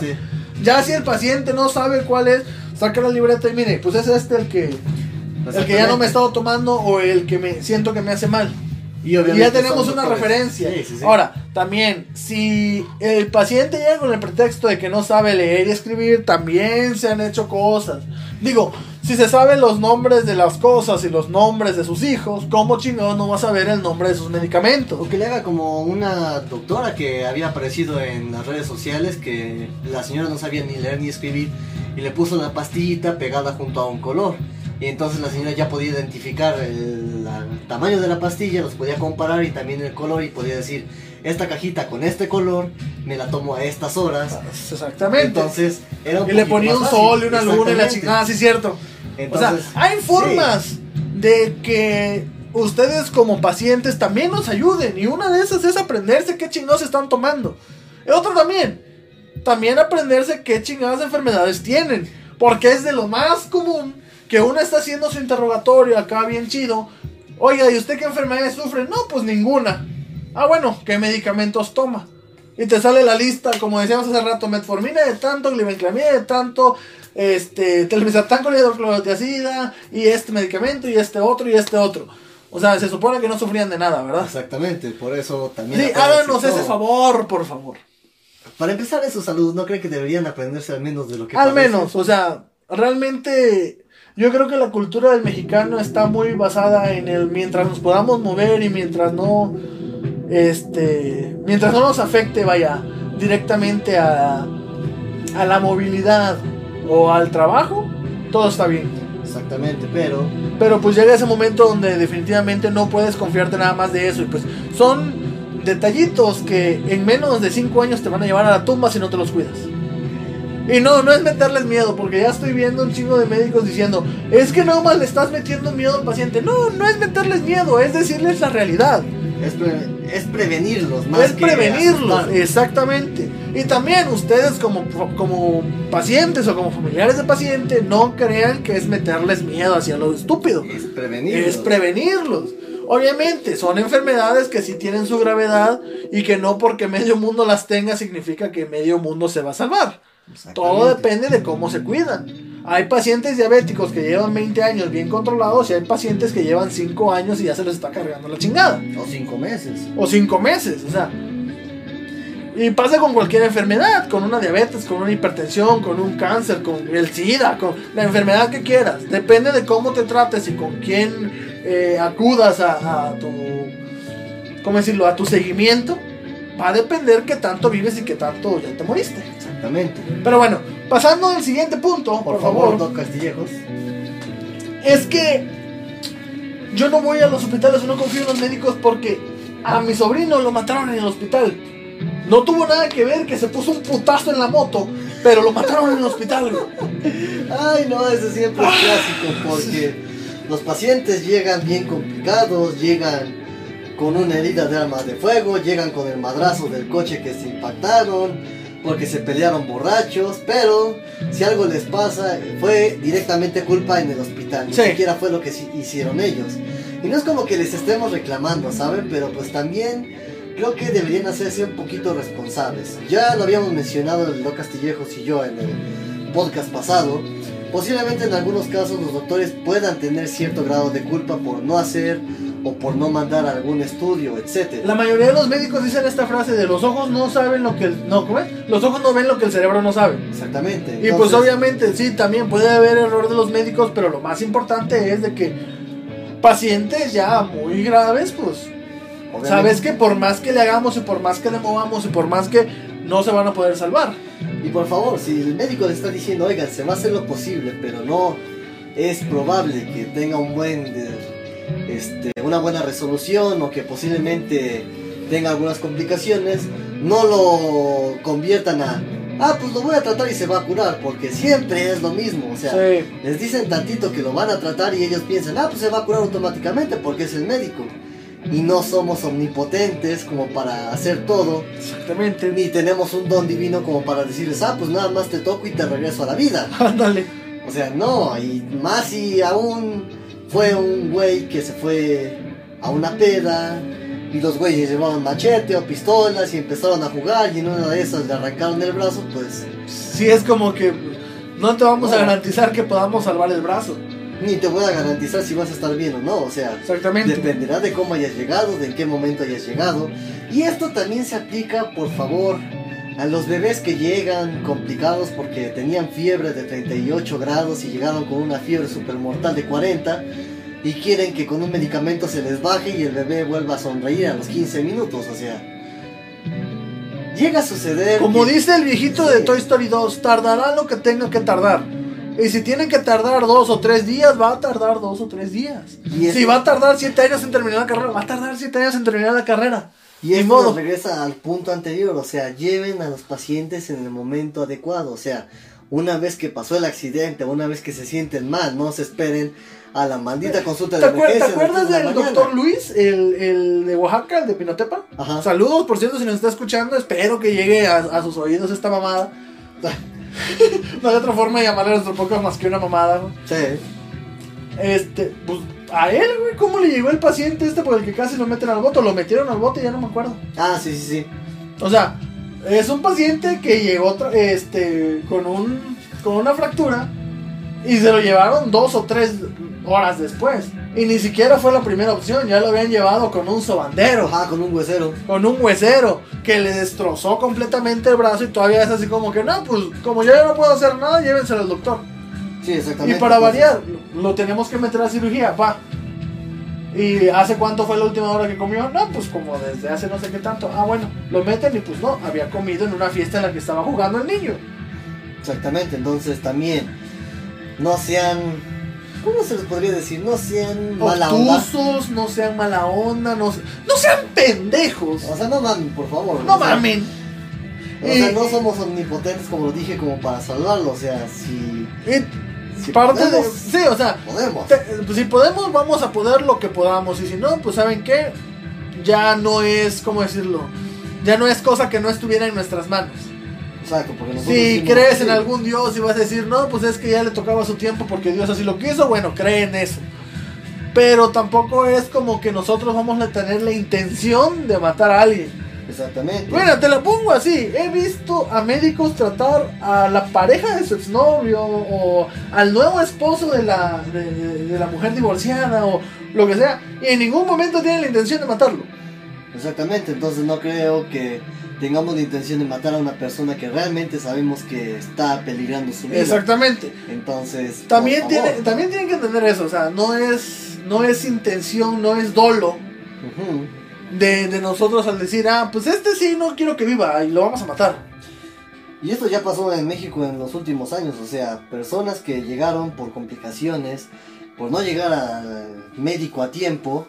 Ya si el paciente no sabe cuál es, saca la libreta y mire, pues es este el que el que ya no me he estado tomando o el que me siento que me hace mal. Y, ya tenemos una referencia. Sí, sí, sí. Ahora, también, si el paciente llega con el pretexto de que no sabe leer y escribir, también se han hecho cosas. Digo, si se saben los nombres de las cosas y los nombres de sus hijos, ¿cómo chingados no va a saber el nombre de sus medicamentos? O que le haga como una doctora que había aparecido en las redes sociales que la señora no sabía ni leer ni escribir y le puso una pastillita pegada junto a un color. Y entonces la señora ya podía identificar el, la- el tamaño de la pastilla, los podía comparar y también el color y podía decir, esta cajita con este color me la tomo a estas horas. Exactamente. Entonces era un y le ponía un sol y una luna y la chingada, sí, cierto. Entonces, o sea, hay formas de que ustedes como pacientes también nos ayuden. Y una de esas es aprenderse qué chingados están tomando. Y otra también, también aprenderse qué chingadas enfermedades tienen. Porque es de lo más común que uno está haciendo su interrogatorio acá bien chido. Oiga, ¿y usted qué enfermedades sufre? No, pues ninguna. Ah, bueno, ¿qué medicamentos toma? Y te sale la lista, como decíamos hace rato, metformina de tanto, glibenclamida de tanto, este, telmisartán con hidroclorotiazida, y este medicamento, y este otro, y este otro. O sea, se supone que no sufrían de nada, ¿verdad? Exactamente, por eso también... Sí, háganos todo. ese favor, por favor. Para empezar en su salud, ¿no creen que deberían aprenderse al menos de lo que Al padecen? menos, o sea, realmente yo creo que la cultura del mexicano está muy basada en el mientras nos podamos mover y mientras no, este, mientras no nos afecte, vaya, directamente a, a la movilidad o al trabajo, todo está bien. Exactamente, pero Pero pues llega ese momento donde definitivamente no puedes confiarte nada más de eso. Y pues son detallitos que en menos de 5 años te van a llevar a la tumba si no te los cuidas. Y no, no es meterles miedo, porque ya estoy viendo un chingo de médicos diciendo, es que no más le estás metiendo miedo al paciente. No, no es meterles miedo, es decirles la realidad. Es, pre- es prevenirlos más es que prevenirlos, exactamente. Y también ustedes como, como pacientes o como familiares de paciente, no crean que es meterles miedo hacia lo estúpido. Es prevenirlos. Es prevenirlos. Obviamente, son enfermedades que sí tienen su gravedad y que no porque medio mundo las tenga significa que medio mundo se va a salvar. Todo depende de cómo se cuidan. Hay pacientes diabéticos que llevan 20 años bien controlados y hay pacientes que llevan 5 años y ya se les está cargando la chingada. O cinco meses. O 5 meses, o sea. Y pasa con cualquier enfermedad, con una diabetes, con una hipertensión, con un cáncer, con el SIDA, con la enfermedad que quieras. Depende de cómo te trates y con quién eh, acudas a, a tu, ¿cómo decirlo? A tu seguimiento. Va a depender qué tanto vives y qué tanto ya te moriste. Exactamente. Pero bueno, pasando al siguiente punto, por, Por, favor, favor, Doc Castillejos. es que yo no voy a los hospitales o no confío en los médicos porque a mi sobrino lo mataron en el hospital. No tuvo nada que ver que se puso un putazo en la moto, pero lo mataron en el hospital. Ay, no, ese siempre es clásico porque los pacientes llegan bien complicados, llegan con una herida de armas de fuego, llegan con el madrazo del coche que se impactaron, porque se pelearon borrachos, pero si algo les pasa fue directamente culpa en el hospital, ni Sí. siquiera fue lo que hicieron ellos. Y no es como que les estemos reclamando, ¿saben? Pero pues también creo que deberían hacerse un poquito responsables. Ya lo habíamos mencionado el Doc Castillejos y yo en el podcast pasado. Posiblemente en algunos casos los doctores puedan tener cierto grado de culpa por no hacer o por no mandar algún estudio, etc. La mayoría de los médicos dicen esta frase de los ojos no saben lo que el, no, ¿cómo es? Los ojos no ven lo que el cerebro no sabe. Exactamente. Y pues obviamente sí, también puede haber error de los médicos, pero lo más importante es de que pacientes ya muy graves, pues obviamente- sabes que por más que le hagamos y por más que le movamos y por más que no se van a poder salvar. Y por favor, si el médico le está diciendo, oigan, se va a hacer lo posible, pero no es probable que tenga un buen, de- este, una buena resolución o que posiblemente tenga algunas complicaciones, no lo conviertan a, ah, pues lo voy a tratar y se va a curar, porque siempre es lo mismo, o sea, Sí. les dicen tantito que lo van a tratar y ellos piensan, ah, pues se va a curar automáticamente porque es el médico. Y no somos omnipotentes como para hacer todo, Exactamente. ni tenemos un don divino como para decirles, ah, pues nada más te toco y te regreso a la vida. Ándale. O sea, no, y más si aún fue un güey que se fue a una peda y los güeyes llevaban machete o pistolas y empezaron a jugar y en una de esas le arrancaron el brazo, pues Sí es como que no te vamos a garantizar que podamos salvar el brazo. ni te voy a garantizar si vas a estar bien o no, o sea, Exactamente. dependerá de cómo hayas llegado, de en qué momento hayas llegado. Y esto también se aplica, por favor, a los bebés que llegan complicados porque tenían fiebre de 38 grados y llegaron con una fiebre supermortal de 40 y quieren que con un medicamento se les baje y el bebé vuelva a sonreír a los 15 minutos, o sea. Llega a suceder. Como que- dice el viejito de. Toy Story 2, tardará lo que tenga que tardar. Y si tienen que tardar dos o tres días, va a tardar dos o tres días. Y Si va a tardar siete años en terminar la carrera, va a tardar siete años en terminar la carrera. Y esto modo. regresa al punto anterior, o sea, lleven a los pacientes en el momento adecuado, o sea, una vez que pasó el accidente, una vez que se sienten mal, no se esperen a la maldita consulta ¿Te, de te emergencia. las acuerdas de del mañana. doctor Luis, el, el de Oaxaca, el de Pinotepa? Ajá. Saludos, por cierto, si nos está escuchando, espero que llegue a, a sus oídos esta mamada. no hay otra forma de llamarle a nuestro podcast más que una mamada. Sí, Este, pues a él, güey, ¿cómo le llegó el paciente este por el que casi lo meten al bote? Lo metieron al bote, ya no me acuerdo. ah, sí, sí, sí. O sea, es un paciente que llegó este, con, un, con una fractura y se lo llevaron dos o tres horas después. Y ni siquiera fue la primera opción, ya lo habían llevado con un sobandero, Ajá, con un huesero. con un huesero, que le destrozó completamente el brazo y todavía es así como que, no, pues como yo ya no puedo hacer nada, llévenselo al doctor. Sí, Y exactamente. para Entonces, variar, lo tenemos que meter a cirugía, va. ¿Y hace cuánto fue la última hora que comió? No, pues como desde hace no sé qué tanto. Ah, bueno, lo meten y pues no, había comido en una fiesta en la que estaba jugando el niño. Exactamente, entonces también no sean, ¿cómo se les podría decir? No sean mala onda. No sean mala onda, no, se- no sean pendejos. O sea, no mamen, por favor. No o sea, mamen. O sea, Y- no somos omnipotentes como lo dije como para salvarlo, o sea, si, y si parte de. podemos, Sí, o sea, podemos. te- pues si podemos, vamos a poder lo que podamos. Y si no, pues ¿saben qué? Ya no es, ¿cómo decirlo? Ya no es cosa que no estuviera en nuestras manos. Exacto, porque Si crees en algún Dios y vas a decir, no, pues es que ya le tocaba su tiempo porque Dios así lo quiso, bueno, cree en eso. Pero tampoco es como que nosotros vamos a tener la intención de matar a alguien. Exactamente. Bueno, te la pongo así. He visto a médicos tratar a la pareja de su exnovio o al nuevo esposo de la, de, de- de la mujer divorciada o lo que sea. Y en ningún momento tienen la intención de matarlo. Exactamente, entonces no creo que tengamos la intención de matar a una persona que realmente sabemos que está peligrando su vida. Exactamente. Entonces, También, tiene, también tienen que entender eso. O sea, no es, no es intención, no es dolo Ujú. De, de nosotros al decir, ah, pues este sí no quiero que viva y lo vamos a matar. Y esto ya pasó en México en los últimos años, o sea, personas que llegaron por complicaciones, por no llegar al médico a tiempo,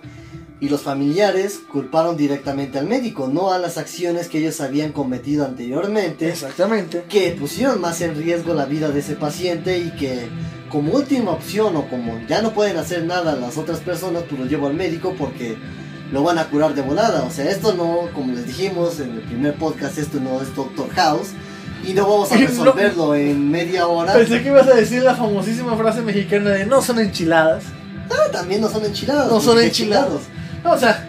y los familiares culparon directamente al médico, no a las acciones que ellos habían cometido anteriormente, Exactamente. que pusieron más en riesgo la vida de ese paciente y que como última opción o como ya no pueden hacer nada las otras personas, pues lo llevo al médico porque lo van a curar de volada. O sea, esto no, como les dijimos en el primer podcast, esto no es Doctor House y no vamos a No. resolverlo en media hora. Pensé que ibas a decir la famosísima frase mexicana de no son enchiladas. Ah, también no son enchilados. No son qué enchilados. No, o sea,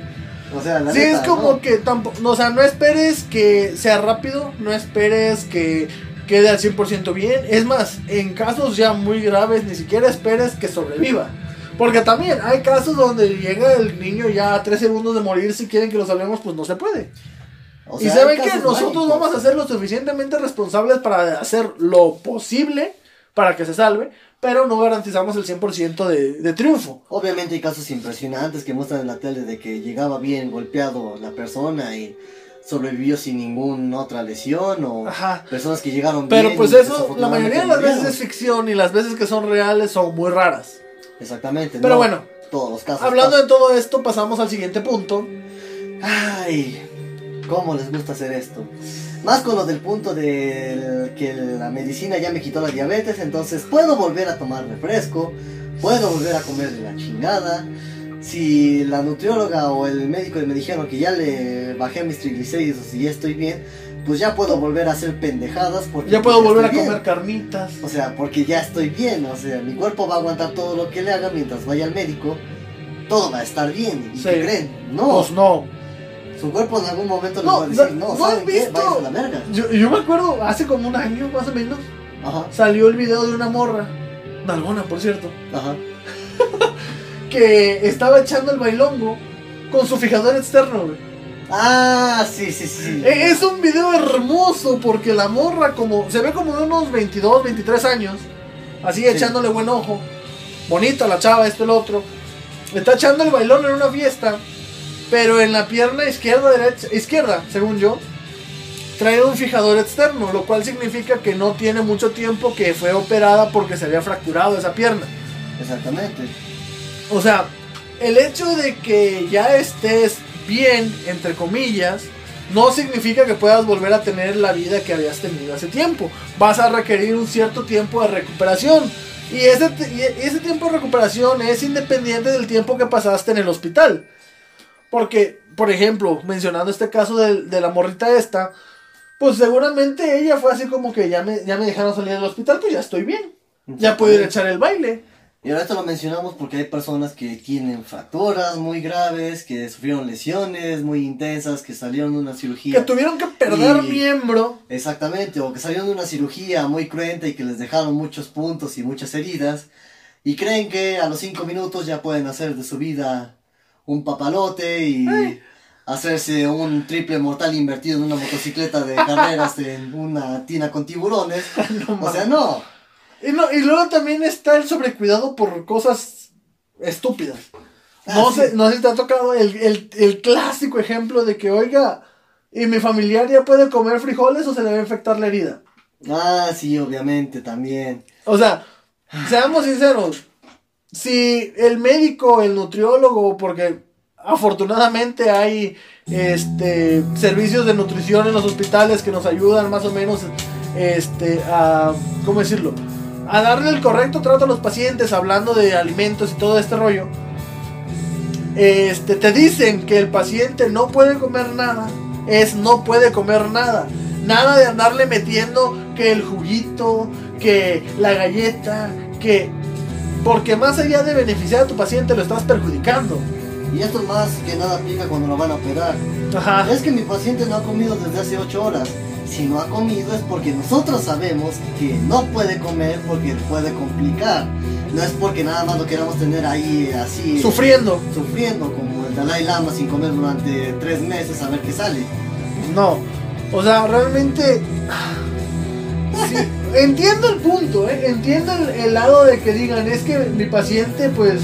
O sea, la sí neta, es como ¿no? que tampoco, no, o sea, no esperes que sea rápido, no esperes que quede al 100% bien. Es más, en casos ya muy graves, ni siquiera esperes que sobreviva. Porque también hay casos donde llega el niño ya a 3 segundos de morir, si quieren que lo salvemos, pues no se puede. O y sea, saben hay que nosotros mágicos. vamos a ser lo suficientemente responsables para hacer lo posible para que se salve, pero no garantizamos el 100% de, de triunfo. Obviamente hay casos impresionantes que muestran en la tele de que llegaba bien golpeado la persona y sobrevivió sin ninguna otra lesión o Ajá. personas que llegaron Pero bien pues y eso, la mayoría de las veces es ficción y las veces que son reales son muy raras. Exactamente. Pero no bueno, todos los casos. Hablando pasan. de todo esto, pasamos al siguiente punto. Ay, cómo les gusta hacer esto. Más con lo del punto de que la medicina ya me quitó la diabetes, entonces puedo volver a tomar refresco, puedo volver a comer de la chingada. Si la nutrióloga o el médico me dijeron que ya le bajé mis triglicéridos y ya estoy bien, pues ya puedo volver a hacer pendejadas porque Ya pues, puedo volver a bien. comer carnitas. O sea, porque ya estoy bien, o sea, mi cuerpo va a aguantar todo lo que le haga mientras vaya al médico. Todo va a estar bien. ¿Y Sí. qué creen? No, Pues no. su cuerpo en algún momento No, les va a decir, no, no, ¿no has ¿saben qué? visto? Váyanse a la verga. Yo, yo me acuerdo, hace como un año más o menos, Ajá, salió el video de una morra, nalgona por cierto, ajá. que estaba echando el bailongo con su fijador externo, güey. Ah, sí, sí, sí. E- Es un video hermoso porque la morra como se ve como de unos 22, 23 años, así Sí. echándole buen ojo. Bonita la chava, esto el otro. Está echando el bailón en una fiesta, pero en la pierna izquierda derecha, izquierda, según yo, trae un fijador externo, lo cual significa que no tiene mucho tiempo que fue operada porque se había fracturado esa pierna. Exactamente. O sea, el hecho de que ya estés bien, entre comillas, no significa que puedas volver a tener la vida que habías tenido hace tiempo. Vas a requerir un cierto tiempo de recuperación. Y ese, te- y ese tiempo de recuperación es independiente del tiempo que pasaste en el hospital. Porque, por ejemplo, mencionando este caso de, de la morrita esta, pues seguramente ella fue así como que ya me, ya me dejaron salir del hospital, pues ya estoy bien. Ya puedo ir a echar el baile. Y ahora esto lo mencionamos porque hay personas que tienen fracturas muy graves, que sufrieron lesiones muy intensas, que salieron de una cirugía. Que tuvieron que perder Y- miembro. Exactamente, o que salieron de una cirugía muy cruenta y que les dejaron muchos puntos y muchas heridas. Y creen que a los cinco minutos ya pueden hacer de su vida un papalote y Ay. hacerse un triple mortal invertido en una motocicleta de carreras en una tina con tiburones. No O sea, no. Y, no- y luego también está el sobrecuidado por cosas estúpidas. Ah, No, sí. sé, no sé si te ha tocado el, el- el clásico ejemplo de que, oiga, y mi familiar ya puede comer frijoles o se le va a infectar la herida. Ah, sí, obviamente, también. O sea, seamos sinceros, si el médico, el nutriólogo, porque afortunadamente hay este servicios de nutrición en los hospitales que nos ayudan más o menos este a ¿cómo decirlo? A darle el correcto trato a los pacientes hablando de alimentos y todo este rollo. Este te dicen que el paciente no puede comer nada, es no puede comer nada. Nada de andarle metiendo que el juguito, que la galleta, que porque más allá de beneficiar a tu paciente lo estás perjudicando. Y esto más que nada aplica cuando lo van a operar. Ajá. Es que mi paciente no ha comido desde hace 8 horas. Si no ha comido es porque nosotros sabemos que no puede comer porque puede complicar. No es porque nada más lo queramos tener ahí así. Sufriendo. Sufriendo como el Dalai Lama sin comer durante 3 meses a ver qué sale. No. O sea, realmente... Sí, entiendo el punto, ¿eh? entiendo el, el lado de que digan, es que mi paciente, pues,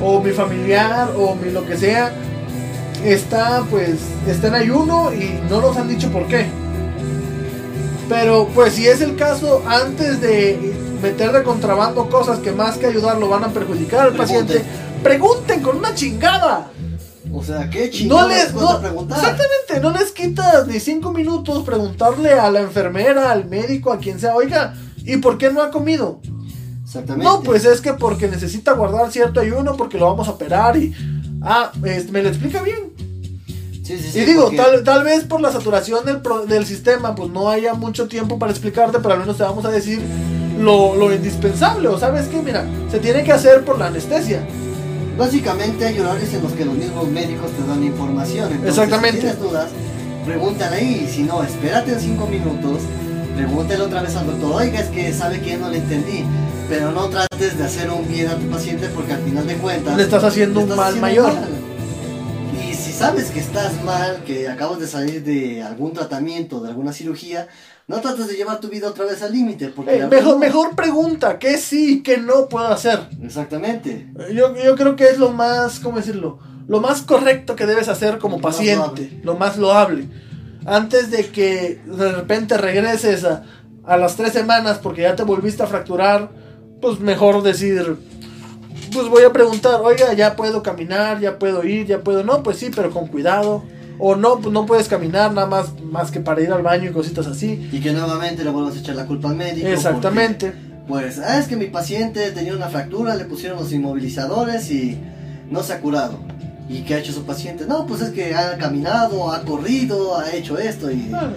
o mi familiar, o mi lo que sea, está, pues, está en ayuno y no nos han dicho por qué. Pero, pues, si es el caso, antes de meter de contrabando cosas que más que ayudar lo van a perjudicar al Pregunten. paciente, pregunten con una chingada. O sea, qué No chingados les, no, preguntar. exactamente, no les quitas ni cinco minutos preguntarle a la enfermera, al médico, a quien sea, oiga, ¿y por qué no ha comido? Exactamente. No, pues es que porque necesita guardar cierto ayuno, porque lo vamos a operar y... Ah, este, me lo explica bien. Sí, sí, sí, y digo, porque- tal, tal vez por la saturación del, pro- del sistema, pues no haya mucho tiempo para explicarte, pero al menos te vamos a decir lo, lo indispensable. O sabes que, mira, se tiene que hacer por la anestesia. Básicamente hay horarios en los que los mismos médicos te dan información. Entonces, Exactamente. Si tienes dudas, pregúntale ahí. Si no, espérate en cinco minutos, pregúntale otra vez al doctor. Oiga, es que sabe que no le entendí. Pero no trates de hacer un bien a tu paciente porque al final de cuentas Le estás haciendo le un mal haciendo mayor. mal. Y sabes que estás mal, que acabas de salir de algún tratamiento, de alguna cirugía, no trates de llevar tu vida otra vez al límite. Porque Eh, mejor, pregunta, ¿qué sí, qué no puedo hacer? Exactamente. Yo, yo creo que es lo más, ¿cómo decirlo? Lo más correcto que debes hacer como Lo paciente, lo más loable. Antes de que de repente regreses a, a las tres semanas porque ya te volviste a fracturar, pues mejor decir, pues voy a preguntar, oiga, ya puedo caminar, ya puedo ir, ya puedo, no, pues sí, pero con cuidado. O no, pues no puedes caminar nada más, más que para ir al baño y cositas así. Y que nuevamente le vuelvas a echar la culpa al médico. Exactamente. porque, Pues, ah, es que mi paciente tenía una fractura, le pusieron los inmovilizadores y no se ha curado. ¿Y qué ha hecho su paciente? No, pues es que ha caminado, ha corrido, ha hecho esto y... Ah,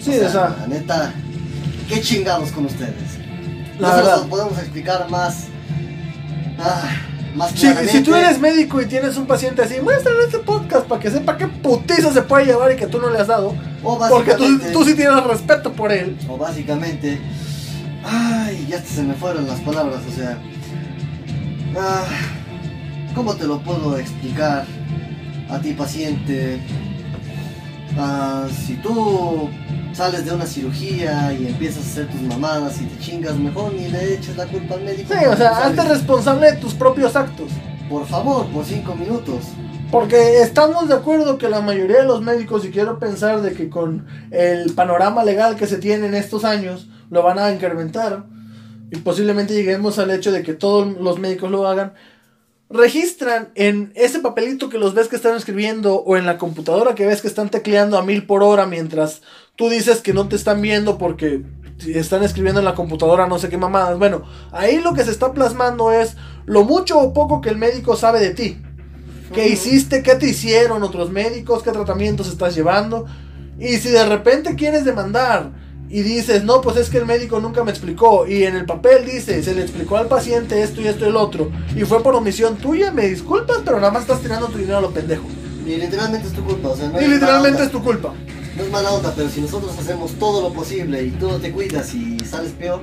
Sí, o sea, o sea, la neta, qué chingados con ustedes. La Nosotros verdad. los podemos explicar más... Ah, más Si, si tú eres médico y tienes un paciente así, muéstrale este podcast para que sepa qué putiza se puede llevar y que tú no le has dado. O Porque tú, tú sí tienes respeto por él. O básicamente, ay, ya se me fueron las palabras, o sea, ah, ¿cómo te lo puedo explicar a ti paciente? Ah, si tú sales de una cirugía y empiezas a hacer tus mamadas y te chingas, mejor ni le eches la culpa al médico. Sí, o sea, hazte responsable de tus propios actos. Por favor, por cinco minutos. Porque estamos de acuerdo que la mayoría de los médicos, y quiero pensar de que con el panorama legal que se tiene en estos años, lo van a incrementar. Y posiblemente lleguemos al hecho de que todos los médicos lo hagan. Registran en ese papelito que los ves que están escribiendo o en la computadora que ves que están tecleando a mil por hora mientras tú dices que no te están viendo porque están escribiendo en la computadora no sé qué mamadas. Bueno, ahí lo que se está plasmando es lo mucho o poco que el médico sabe de ti. ¿Qué hiciste? ¿Qué te hicieron otros médicos? ¿Qué tratamientos estás llevando? Y si de repente quieres demandar y dices, no, pues es que el médico nunca me explicó, y en el papel dice, se le explicó al paciente esto y esto y el otro, y fue por omisión tuya, me disculpas, pero nada más estás tirando tu dinero a lo pendejo. Y literalmente es tu culpa, o sea, no Y literalmente es tu culpa. no es mala onda, pero si nosotros hacemos todo lo posible y tú no te cuidas y sales peor,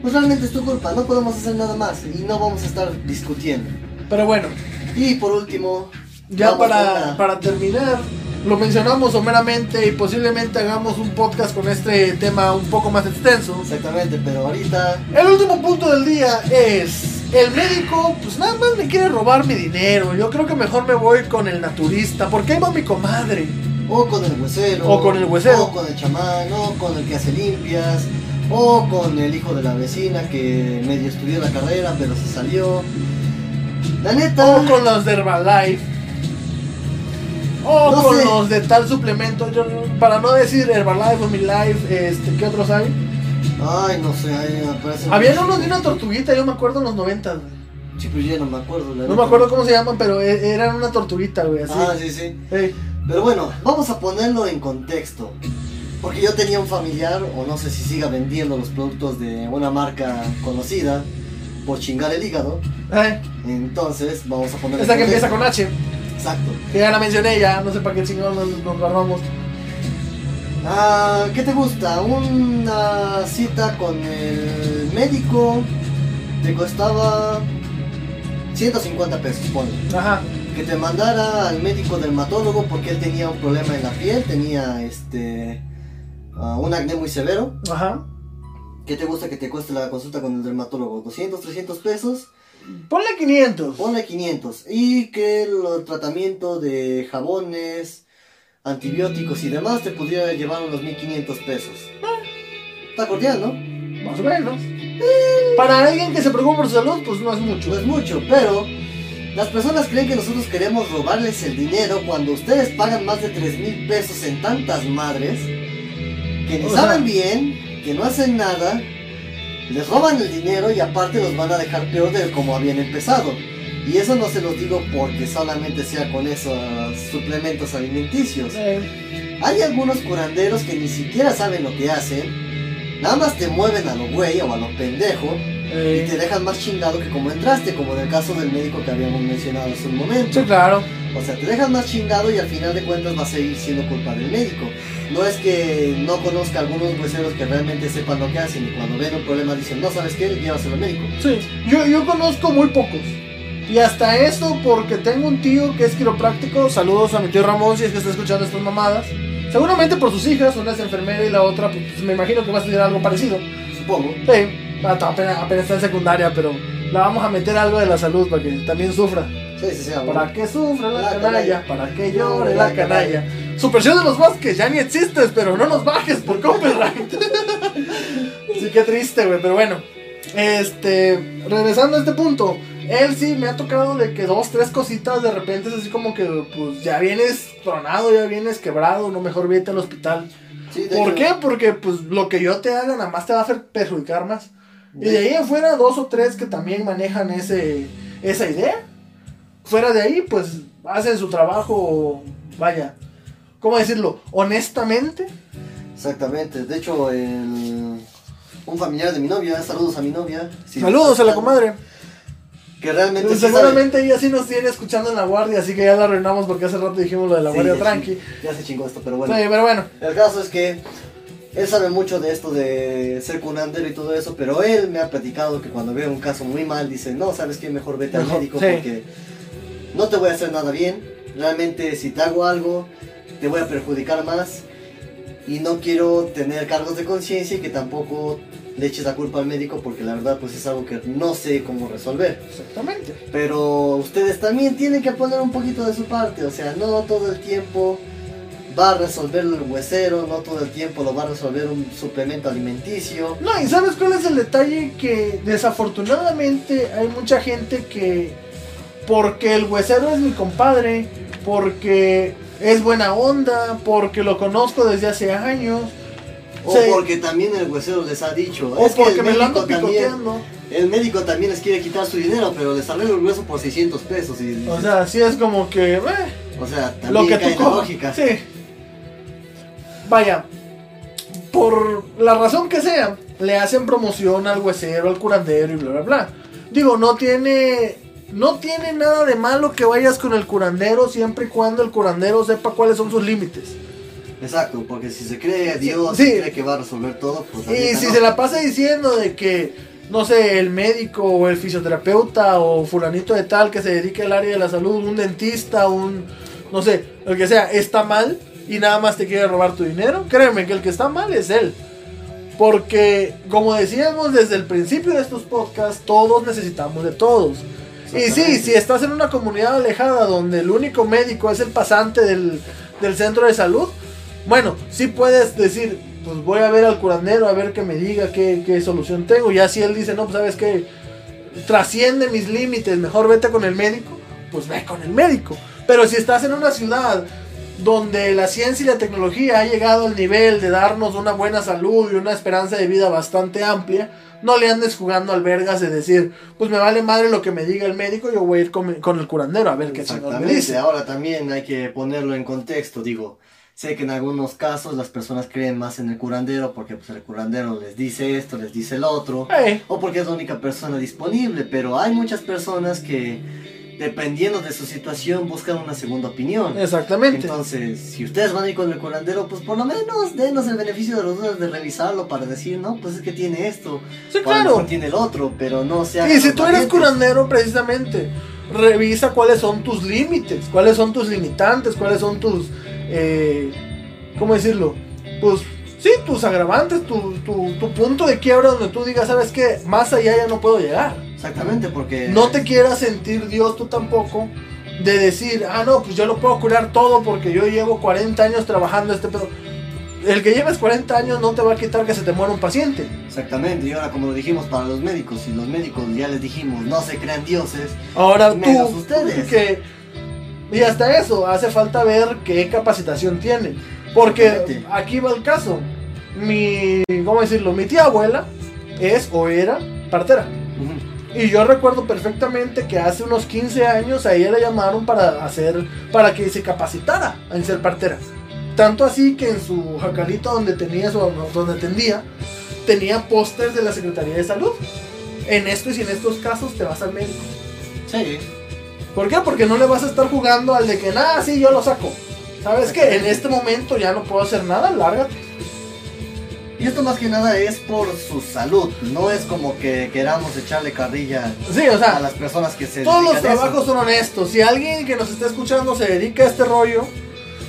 pues realmente es tu culpa, no podemos hacer nada más y no vamos a estar discutiendo. Pero bueno, Y por último, ya para, para terminar, lo mencionamos someramente y posiblemente hagamos un podcast con este tema un poco más extenso. Exactamente, pero ahorita El último punto del día es, el médico pues nada más me quiere robar mi dinero, yo creo que mejor me voy con el naturista, porque ahí va mi comadre. o con el huesero, O con el huesero. o con el chamán, o con el que hace limpias, O con el hijo de la vecina que medio estudió la carrera pero se salió. La neta. O con los de Herbalife. O No con sé. los de tal suplemento. Yo, para no decir Herbalife o Mi Life, este, ¿qué otros hay? Ay, no sé, ahí me parece. Habían unos de una tortuguita, yo me acuerdo en los 90. güey. Sí, pero yo no me acuerdo. la No neta. me acuerdo cómo se llaman, pero e- eran una tortuguita, güey, así. Ah, sí, sí. Pero bueno, vamos a ponerlo en contexto. Porque yo tenía un familiar, o no sé si siga vendiendo los productos de una marca conocida por chingar el hígado. Entonces, vamos a ponerlo esa que empieza con. H, Exacto. que ya la mencioné ya, no sé para qué chingón nos, nos guardamos. Ah, ¿Qué te gusta? Una cita con el médico te costaba 150 pesos, ponle. Ajá, Que te mandara al médico dermatólogo porque él tenía un problema en la piel, tenía este ah, un acné muy severo. ajá. ¿Qué te gusta que te cueste la consulta con el dermatólogo? ¿200, 300 pesos? Ponle 500. Ponle 500. Y que el tratamiento de jabones, antibióticos y demás te pudiera llevar unos 1500 pesos. Está cordial, ¿no? Más o menos. Para alguien que se preocupa por su salud, pues no es mucho. No es mucho, pero las personas creen que nosotros queremos robarles el dinero cuando ustedes pagan más de 3 mil pesos en tantas madres que ni O sea- saben bien, que no hacen nada, les roban el dinero y aparte los van a dejar peor de como habían empezado. Y eso no se los digo porque solamente sea con esos suplementos alimenticios. Eh, Hay algunos curanderos que ni siquiera saben lo que hacen, nada más te mueven a lo güey o a lo pendejo y eh, te dejan más chingado que como entraste, como en el caso del médico que habíamos mencionado hace un momento. sí, claro. O sea, te dejan más chingado y al final de cuentas va a seguir siendo culpa del médico. No es que no conozca algunos hueseros que realmente sepan lo que hacen y cuando ven un problema dicen, no sabes qué, llévaselo al médico. Sí, yo, yo conozco muy pocos. Y hasta eso porque tengo un tío que es quiropráctico. Saludos a mi tío Ramón si es que está escuchando estas mamadas. Seguramente por sus hijas, una es enfermera y la otra, pues me imagino que va a estudiar algo parecido. Supongo. Sí, apenas, apenas está en secundaria, pero la vamos a meter algo de la salud para que también sufra. Sí, sí, sí. abuelo. Para que sufra la, La canalla, canalla. para que llore la canalla. Supersión de los Vázquez, ya ni existes, pero no nos bajes por copyright. sí, qué triste, güey, pero bueno. Este, regresando a este punto, él sí me ha tocado de que dos, tres cositas de repente es así como que, pues ya vienes tronado, ya vienes quebrado, no mejor vete al hospital. Sí, ¿Por hecho, qué? Porque pues lo que yo te haga nada más te va a hacer perjudicar más. Y de ahí en fuera, dos o tres que también manejan ese, esa idea. Fuera de ahí, pues hacen su trabajo, vaya, ¿cómo decirlo? Honestamente. Exactamente. De hecho, el- un familiar de mi novia, saludos a mi novia. Saludos a la comadre. Que realmente Pues sí sabe- seguramente ella sí nos tiene escuchando en la guardia, así que ya la arruinamos porque hace rato dijimos lo de la Sí, guardia ya tranqui. Ya se chingó esto, pero bueno. Sí, pero bueno. El caso es que él sabe mucho de esto de ser curandero y todo eso, pero él me ha platicado que cuando ve un caso muy mal dice, no, ¿sabes qué? Mejor vete al médico sí. porque no te voy a hacer nada bien. Realmente si te hago algo, te voy a perjudicar más. Y no quiero tener cargos de conciencia y que tampoco le eches la culpa al médico porque la verdad pues es algo que no sé cómo resolver. Exactamente. Pero ustedes también tienen que poner un poquito de su parte, o sea, no todo el tiempo va a resolver el huesero, no todo el tiempo lo va a resolver un suplemento alimenticio. No, y ¿sabes cuál es el detalle? Que desafortunadamente hay mucha gente que, porque el huesero es mi compadre, porque es buena onda, porque lo conozco desde hace años, O porque también el huesero les ha dicho, o es que porque el me lo ando médico, también, picoteando. el médico también les quiere quitar su dinero, pero les arregla el hueso por 600 pesos. Y, O sea, sí es como que, eh, o sea, también lo que cae tú la lógica. Sí. Vaya, por la razón que sea, le hacen promoción al huesero, al curandero y bla bla bla. Digo, no tiene no tiene nada de malo que vayas con el curandero siempre y cuando el curandero sepa cuáles son sus límites. Exacto, porque si se cree a Dios, Sí. cree que va a resolver todo, pues Y si no. se la pasa diciendo de que, no sé, el médico o el fisioterapeuta o fulanito de tal que se dedique al área de la salud, un dentista, un, no sé, el que sea, está mal y nada más te quiere robar tu dinero, créeme que el que está mal es él. Porque, como decíamos desde el principio de estos podcasts, todos necesitamos de todos. Y sí, si estás en una comunidad alejada donde el único médico es el pasante del, del centro de salud, bueno, sí puedes decir, pues voy a ver al curandero a ver que me diga qué, qué solución tengo. Y así él dice, no, pues sabes que trasciende mis límites, mejor vete con el médico, pues ve con el médico. Pero si estás en una ciudad donde la ciencia y la tecnología ha llegado al nivel de darnos una buena salud y una esperanza de vida bastante amplia, no le andes jugando al vergas de decir, pues me vale madre lo que me diga el médico, yo voy a ir con, con el curandero a ver qué chingón me dice. Ahora también hay que ponerlo en contexto, digo. Sé que en algunos casos las personas creen más en el curandero porque pues, el curandero les dice esto, les dice el otro. O porque es la única persona disponible, pero hay muchas personas que, dependiendo de su situación, buscan una segunda opinión. exactamente. Entonces, si ustedes van a ir con el curandero, pues por lo menos denos el beneficio de los dudas de revisarlo para decir, no, pues es que tiene esto, Sí, o claro. mejor tiene el otro, pero no se hagan Y si tú eres curandero, precisamente, revisa cuáles son tus límites, cuáles son tus limitantes, cuáles son tus, eh, ¿cómo decirlo? Pues sí, tus agravantes, tu, tu, tu punto de quiebra donde tú digas, ¿sabes qué? Más allá ya no puedo llegar. Exactamente, porque... No te quieras sentir Dios tú tampoco de decir, ah, no, pues yo lo puedo curar todo porque yo llevo 40 años trabajando este pedo. El que lleves 40 años no te va a quitar que se te muera un paciente. Exactamente, y ahora como lo dijimos para los médicos, si los médicos ya les dijimos, no se crean dioses, Ahora Menos tú, ustedes. que y hasta eso hace falta ver qué capacitación tiene, porque aquí va el caso. Mi, ¿cómo decirlo? Mi tía abuela es o era partera. Y yo recuerdo perfectamente que hace unos 15 años a ella la llamaron para hacer, para que se capacitara en ser partera. Tanto así que en su jacalito donde tenía su, donde atendía, tenía pósters de la Secretaría de Salud. En estos y en estos casos te vas al médico. sí, ¿Por qué? Porque no le vas a estar jugando al de que, nada, sí, yo lo saco. ¿Sabes qué? En este momento ya no puedo hacer nada, lárgate. Y esto más que nada es por su salud, no es como que queramos echarle carrilla Sí, o a sea, las personas que se todos los a eso. trabajos son honestos. Si alguien que nos está escuchando se dedica a este rollo,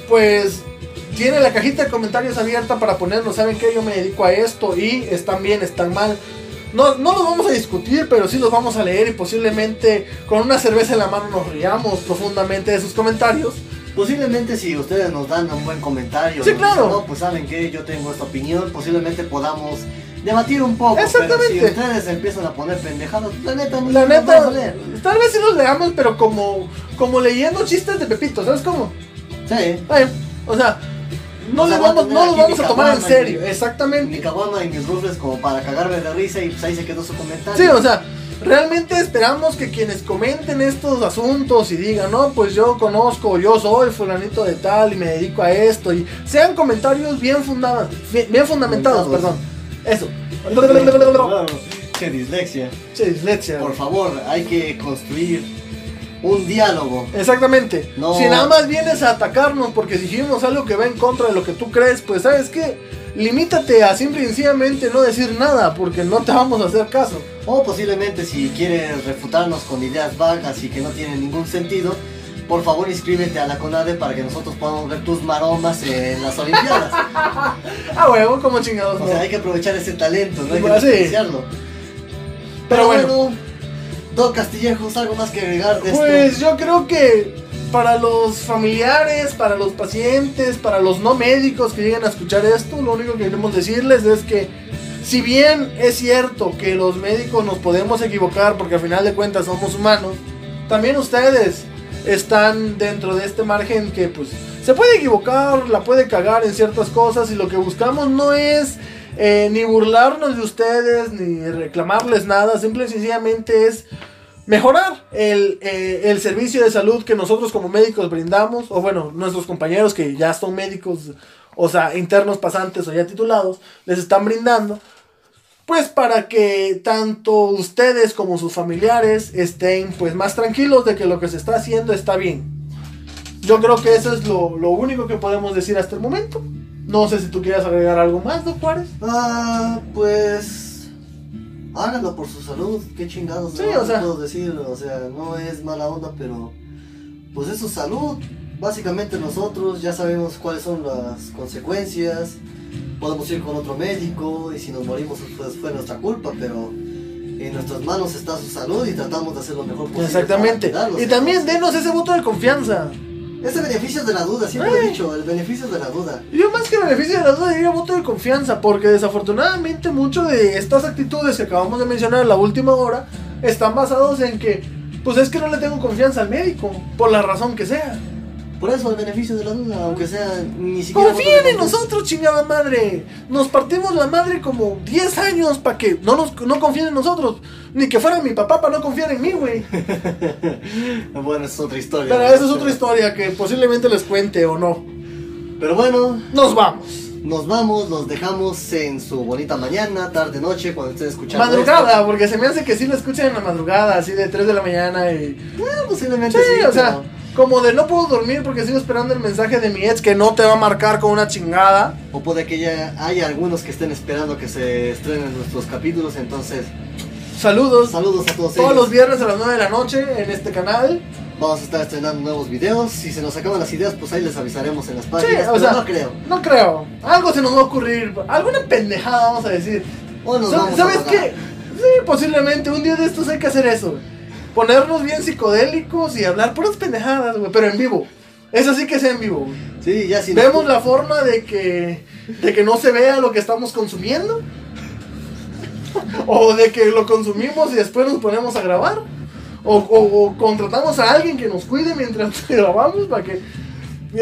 pues tiene la cajita de comentarios abierta para ponernos, ¿saben qué? Yo me dedico a esto y están bien, están mal. No, no los vamos a discutir, pero sí los vamos a leer y posiblemente con una cerveza en la mano nos riamos profundamente de sus comentarios. Posiblemente si ustedes nos dan un buen comentario, Sí, nos claro. no, pues saben que yo tengo esta opinión, posiblemente podamos debatir un poco. Exactamente. Pero si ustedes empiezan a poner pendejadas, la neta, ni La neta, tal vez sí los leamos, pero como, como leyendo chistes de Pepito, ¿sabes cómo? Sí, Ay, o sea, no, O sea, vamos, no los vamos a tomar en serio, y- mi exactamente. caguama y mis rufles como para cagarme de risa y pues ahí se quedó su comentario. Sí, o sea, realmente esperamos que quienes comenten estos asuntos y digan, no, pues yo conozco, yo soy fulanito de tal y me dedico a esto, y sean comentarios bien fundados, bien, fundamentados, perdón. Eso. Qué dislexia. Che, dislexia. Por favor, hay que construir un diálogo. Exactamente. No. Si nada más vienes a atacarnos porque dijimos algo que va en contra de lo que tú crees, pues sabes qué, limítate a simple y sencillamente no decir nada porque no te vamos a hacer caso. O posiblemente si quieres refutarnos con ideas vagas y que no tienen ningún sentido, por favor inscríbete a la CONADE para que nosotros podamos ver tus maromas en las Olimpiadas. Ah, huevo, como chingados. O no. sea, hay que aprovechar ese talento, no hay que Pues sí. desperdiciarlo. Pero Pero bueno. bueno, Castillejos, ¿algo más que agregar de Pues esto? yo creo que para los familiares, para los pacientes, para los no médicos que lleguen a escuchar esto, lo único que queremos decirles es que si bien es cierto que los médicos nos podemos equivocar porque al final de cuentas somos humanos, también ustedes están dentro de este margen que pues se puede equivocar, la puede cagar en ciertas cosas y lo que buscamos no es eh, ni burlarnos de ustedes ni reclamarles nada, simple y sencillamente es mejorar el, eh, el servicio de salud que nosotros como médicos brindamos, o bueno, nuestros compañeros que ya son médicos, o sea, internos pasantes o ya titulados, les están brindando, pues para que tanto ustedes como sus familiares estén pues más tranquilos de que lo que se está haciendo está bien. Yo creo que eso es lo, lo único que podemos decir hasta el momento. No sé si tú quieras agregar algo más, ¿no, Juárez? Ah, pues. Háganlo por su salud, qué chingados Sí, no o sea. puedo decir, o sea, no es mala onda, pero pues es su salud. Básicamente nosotros ya sabemos cuáles son las consecuencias. Podemos ir con otro médico y si nos morimos pues fue nuestra culpa, pero en nuestras manos está su salud y tratamos de hacer lo mejor posible. Exactamente. Y también denos ese voto de confianza. Ese beneficio de la duda, siempre he dicho, el beneficio de la duda. Yo más que beneficio de la duda diría voto de confianza, porque desafortunadamente mucho de estas actitudes que acabamos de mencionar en la última hora están basados en que, pues es que no le tengo confianza al médico, por la razón que sea. Por eso el beneficio de la duda, aunque sea ni siquiera. Confíen en nosotros, chingada madre. Nos partimos la madre como 10 años para que no, nos, no confíen en nosotros. Ni que fuera mi papá para no confiar en mí, güey. Bueno, esa es otra historia. Pero esa es otra historia que posiblemente les cuente o no. Pero bueno, Nos vamos. nos vamos, los dejamos en su bonita mañana, tarde, noche, cuando estén escuchando. Madrugada, porque se me hace que sí lo escuchan en la madrugada, así de 3 de la mañana y... Eh, posiblemente Sí, sí, o sea, como de no puedo dormir porque sigo esperando el mensaje de mi ex que no te va a marcar con una chingada. O puede que ya haya algunos que estén esperando que se estrenen nuestros capítulos, entonces Saludos. saludos a todos Todos ellos. los viernes a las 9 de la noche en este canal. Vamos a estar estrenando nuevos videos. Si se nos acaban las ideas, pues ahí les avisaremos en las páginas. o pero sea- no creo. No creo. Algo se nos va a ocurrir. Alguna pendejada vamos a decir. O nos Sa- vamos a ¿Sabes drogar. qué? Sí, posiblemente un día de estos hay que hacer eso. Ponernos bien psicodélicos y hablar puras pendejadas, güey, pero en vivo. Eso sí que sea en vivo. güey. Sí, ya si Vemos la forma de que de que no se vea lo que estamos consumiendo. O de que lo consumimos y después nos ponemos a grabar. O, o- o contratamos a alguien que nos cuide mientras grabamos para que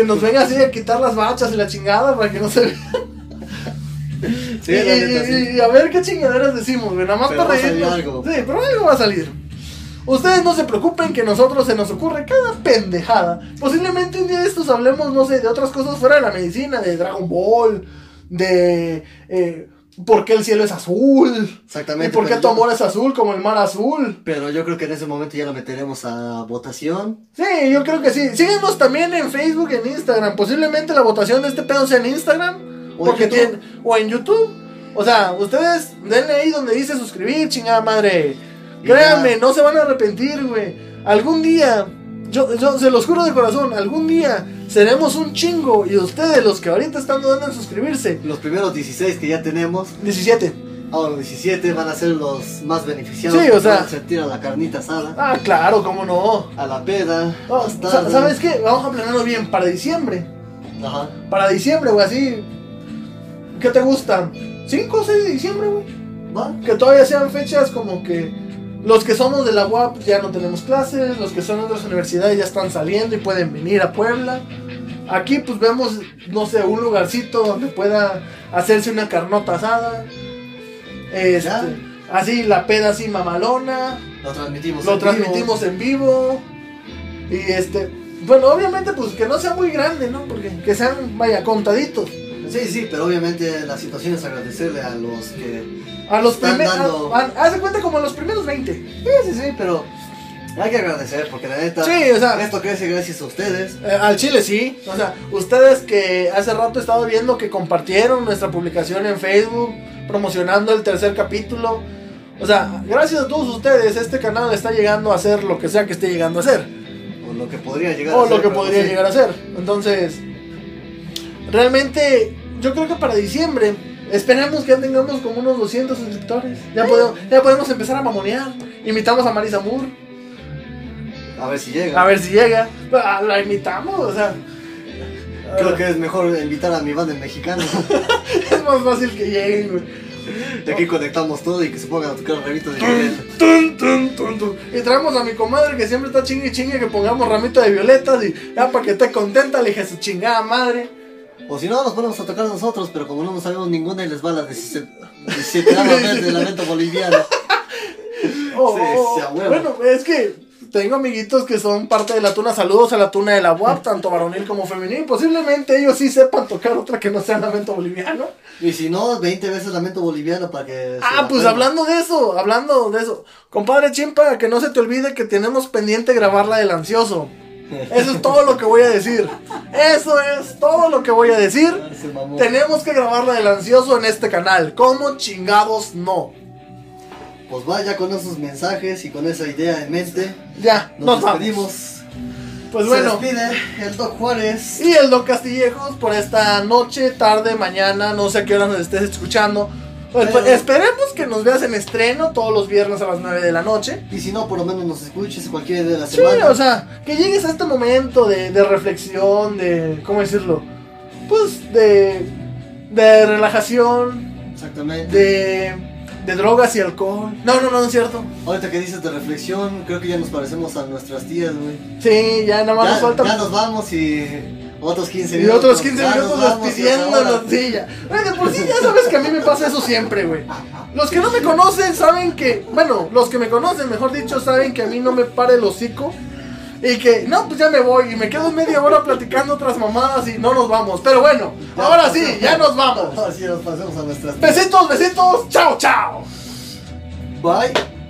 nos venga así a quitar las bachas y la chingada para que no se vea. Sí, y, neta, sí. y- a ver qué chingaderas decimos, güey. Nada más Pero para reírnos. Sí, pero algo va a salir. Ustedes no se preocupen que nosotros se nos ocurre cada pendejada. Posiblemente un día de estos hablemos, no sé, de otras cosas fuera de la medicina, de Dragon Ball, de eh, por qué el cielo es azul, Exactamente. y por qué tu yo- amor es azul como el mar azul. Pero yo creo que en ese momento ya lo meteremos a votación. Sí, yo creo que sí. Síguenos también en Facebook, en Instagram. Posiblemente la votación de este pedo sea en Instagram. O en porque o en YouTube. O sea, ustedes denle ahí donde dice suscribir, chingada madre. Créanme, no se van a arrepentir, güey. Algún día, yo, yo se los juro de corazón, algún día seremos un chingo. Y ustedes, los que ahorita están dudando en suscribirse, Los primeros 16 que ya tenemos, 17. ahora los 17 van a ser los más beneficiados. Sí, o sea- van a sentir a la carnita asada, Ah, claro, cómo no. a la peda, Oh. ¿Sabes qué? Vamos a planearlo bien para diciembre. Ajá. Para diciembre, güey, así. ¿Qué te gusta? ¿5 o 6 de diciembre, güey? ¿Va? Que todavía sean fechas como que los que somos de la UAP ya no tenemos clases, los que son de otras universidades ya están saliendo y pueden venir a Puebla. Aquí pues vemos, no sé, un lugarcito donde pueda hacerse una carnota asada. Este, así la peda así mamalona, Lo transmitimos. lo en vivo. transmitimos en vivo. Y este, bueno, obviamente pues que no sea muy grande, ¿no? Porque que sean, vaya, contaditos. Sí, sí, pero obviamente la situación es agradecerle a los que. A los primeros, dando- haz de cuenta como a los primeros 20. Sí, sí, sí, pero hay que agradecer porque la neta. Sí, o sea- Esto crece gracias a ustedes. Eh, al chile sí. O sea, ustedes que hace rato he estado viendo que compartieron nuestra publicación en Facebook promocionando el tercer capítulo. O sea, gracias a todos ustedes este canal está llegando a ser lo que sea que esté llegando a ser. O lo que podría llegar a O ser. lo que podría sí. llegar a ser. Entonces, realmente yo creo que para diciembre esperemos que ya tengamos como unos 200 suscriptores. Ya, podemos, ya podemos empezar a mamonear. Invitamos a Marisa Moore. A ver si llega. A ver si llega. Ah, La invitamos, o sea. Creo que es mejor invitar a mi banda mexicana. Es más fácil que lleguen, güey. De aquí conectamos todo y que se pongan a tocar ramitos de violeta. Y traemos a mi comadre que siempre está chingue y chingue que pongamos ramito de violetas y ya para que esté contenta, le dije a su chingada madre. O si no, nos ponemos a tocar nosotros, pero como no nos sabemos ninguna y les va la 17 17 vez del lamento boliviano. Oh, Sí, a bueno, es que tengo amiguitos que son parte de la tuna. Saludos a la tuna de la UAP, tanto varonil como femenil. Posiblemente ellos sí sepan tocar otra que no sea lamento boliviano. Y si no, 20 veces lamento boliviano para que. Ah, pues hablando de eso, hablando de eso. Compadre Chimpa, que no se te olvide que tenemos pendiente grabar la del ansioso. Eso es todo lo que voy a decir. Eso es todo lo que voy a decir. Mamó. Tenemos que grabar la del ansioso en este canal. ¿Cómo chingados no? Pues vaya con esos mensajes y con esa idea en mente. Ya, Nos, nos, vamos. despedimos. Pues Se bueno. despide el Doc Juárez. Y el Don Castillejos por esta noche, tarde, mañana, no sé a qué hora nos estés escuchando. Pues, Pero- esperemos que nos veas en estreno todos los viernes a las 9 de la noche. Y si no, por lo menos nos escuches cualquier día de la Sí, semana. o sea, que llegues a este momento de, de reflexión, de. ¿Cómo decirlo? Pues de. de relajación, Exactamente. de. de drogas y alcohol. No, no, no, no es cierto. Ahorita que dices de reflexión, creo que ya nos parecemos a nuestras tías, güey. Sí, ya nada más nos falta. ya nos vamos y otros 15 Y minutos. otros 15 ya minutos y despidiéndonos, sí, ya. De por sí ya sabes que a mí me pasa eso siempre, güey. Los que no me conocen saben que, bueno, los que me conocen, mejor dicho, saben que a mí no me para el hocico. Y que, no, pues ya me voy y me quedo media hora platicando otras mamadas y no nos vamos. Pero bueno, Ya ahora sí, ya nos vamos. Ahora sí nos pasemos a nuestras. Besitos, besitos, chao, chao. Bye.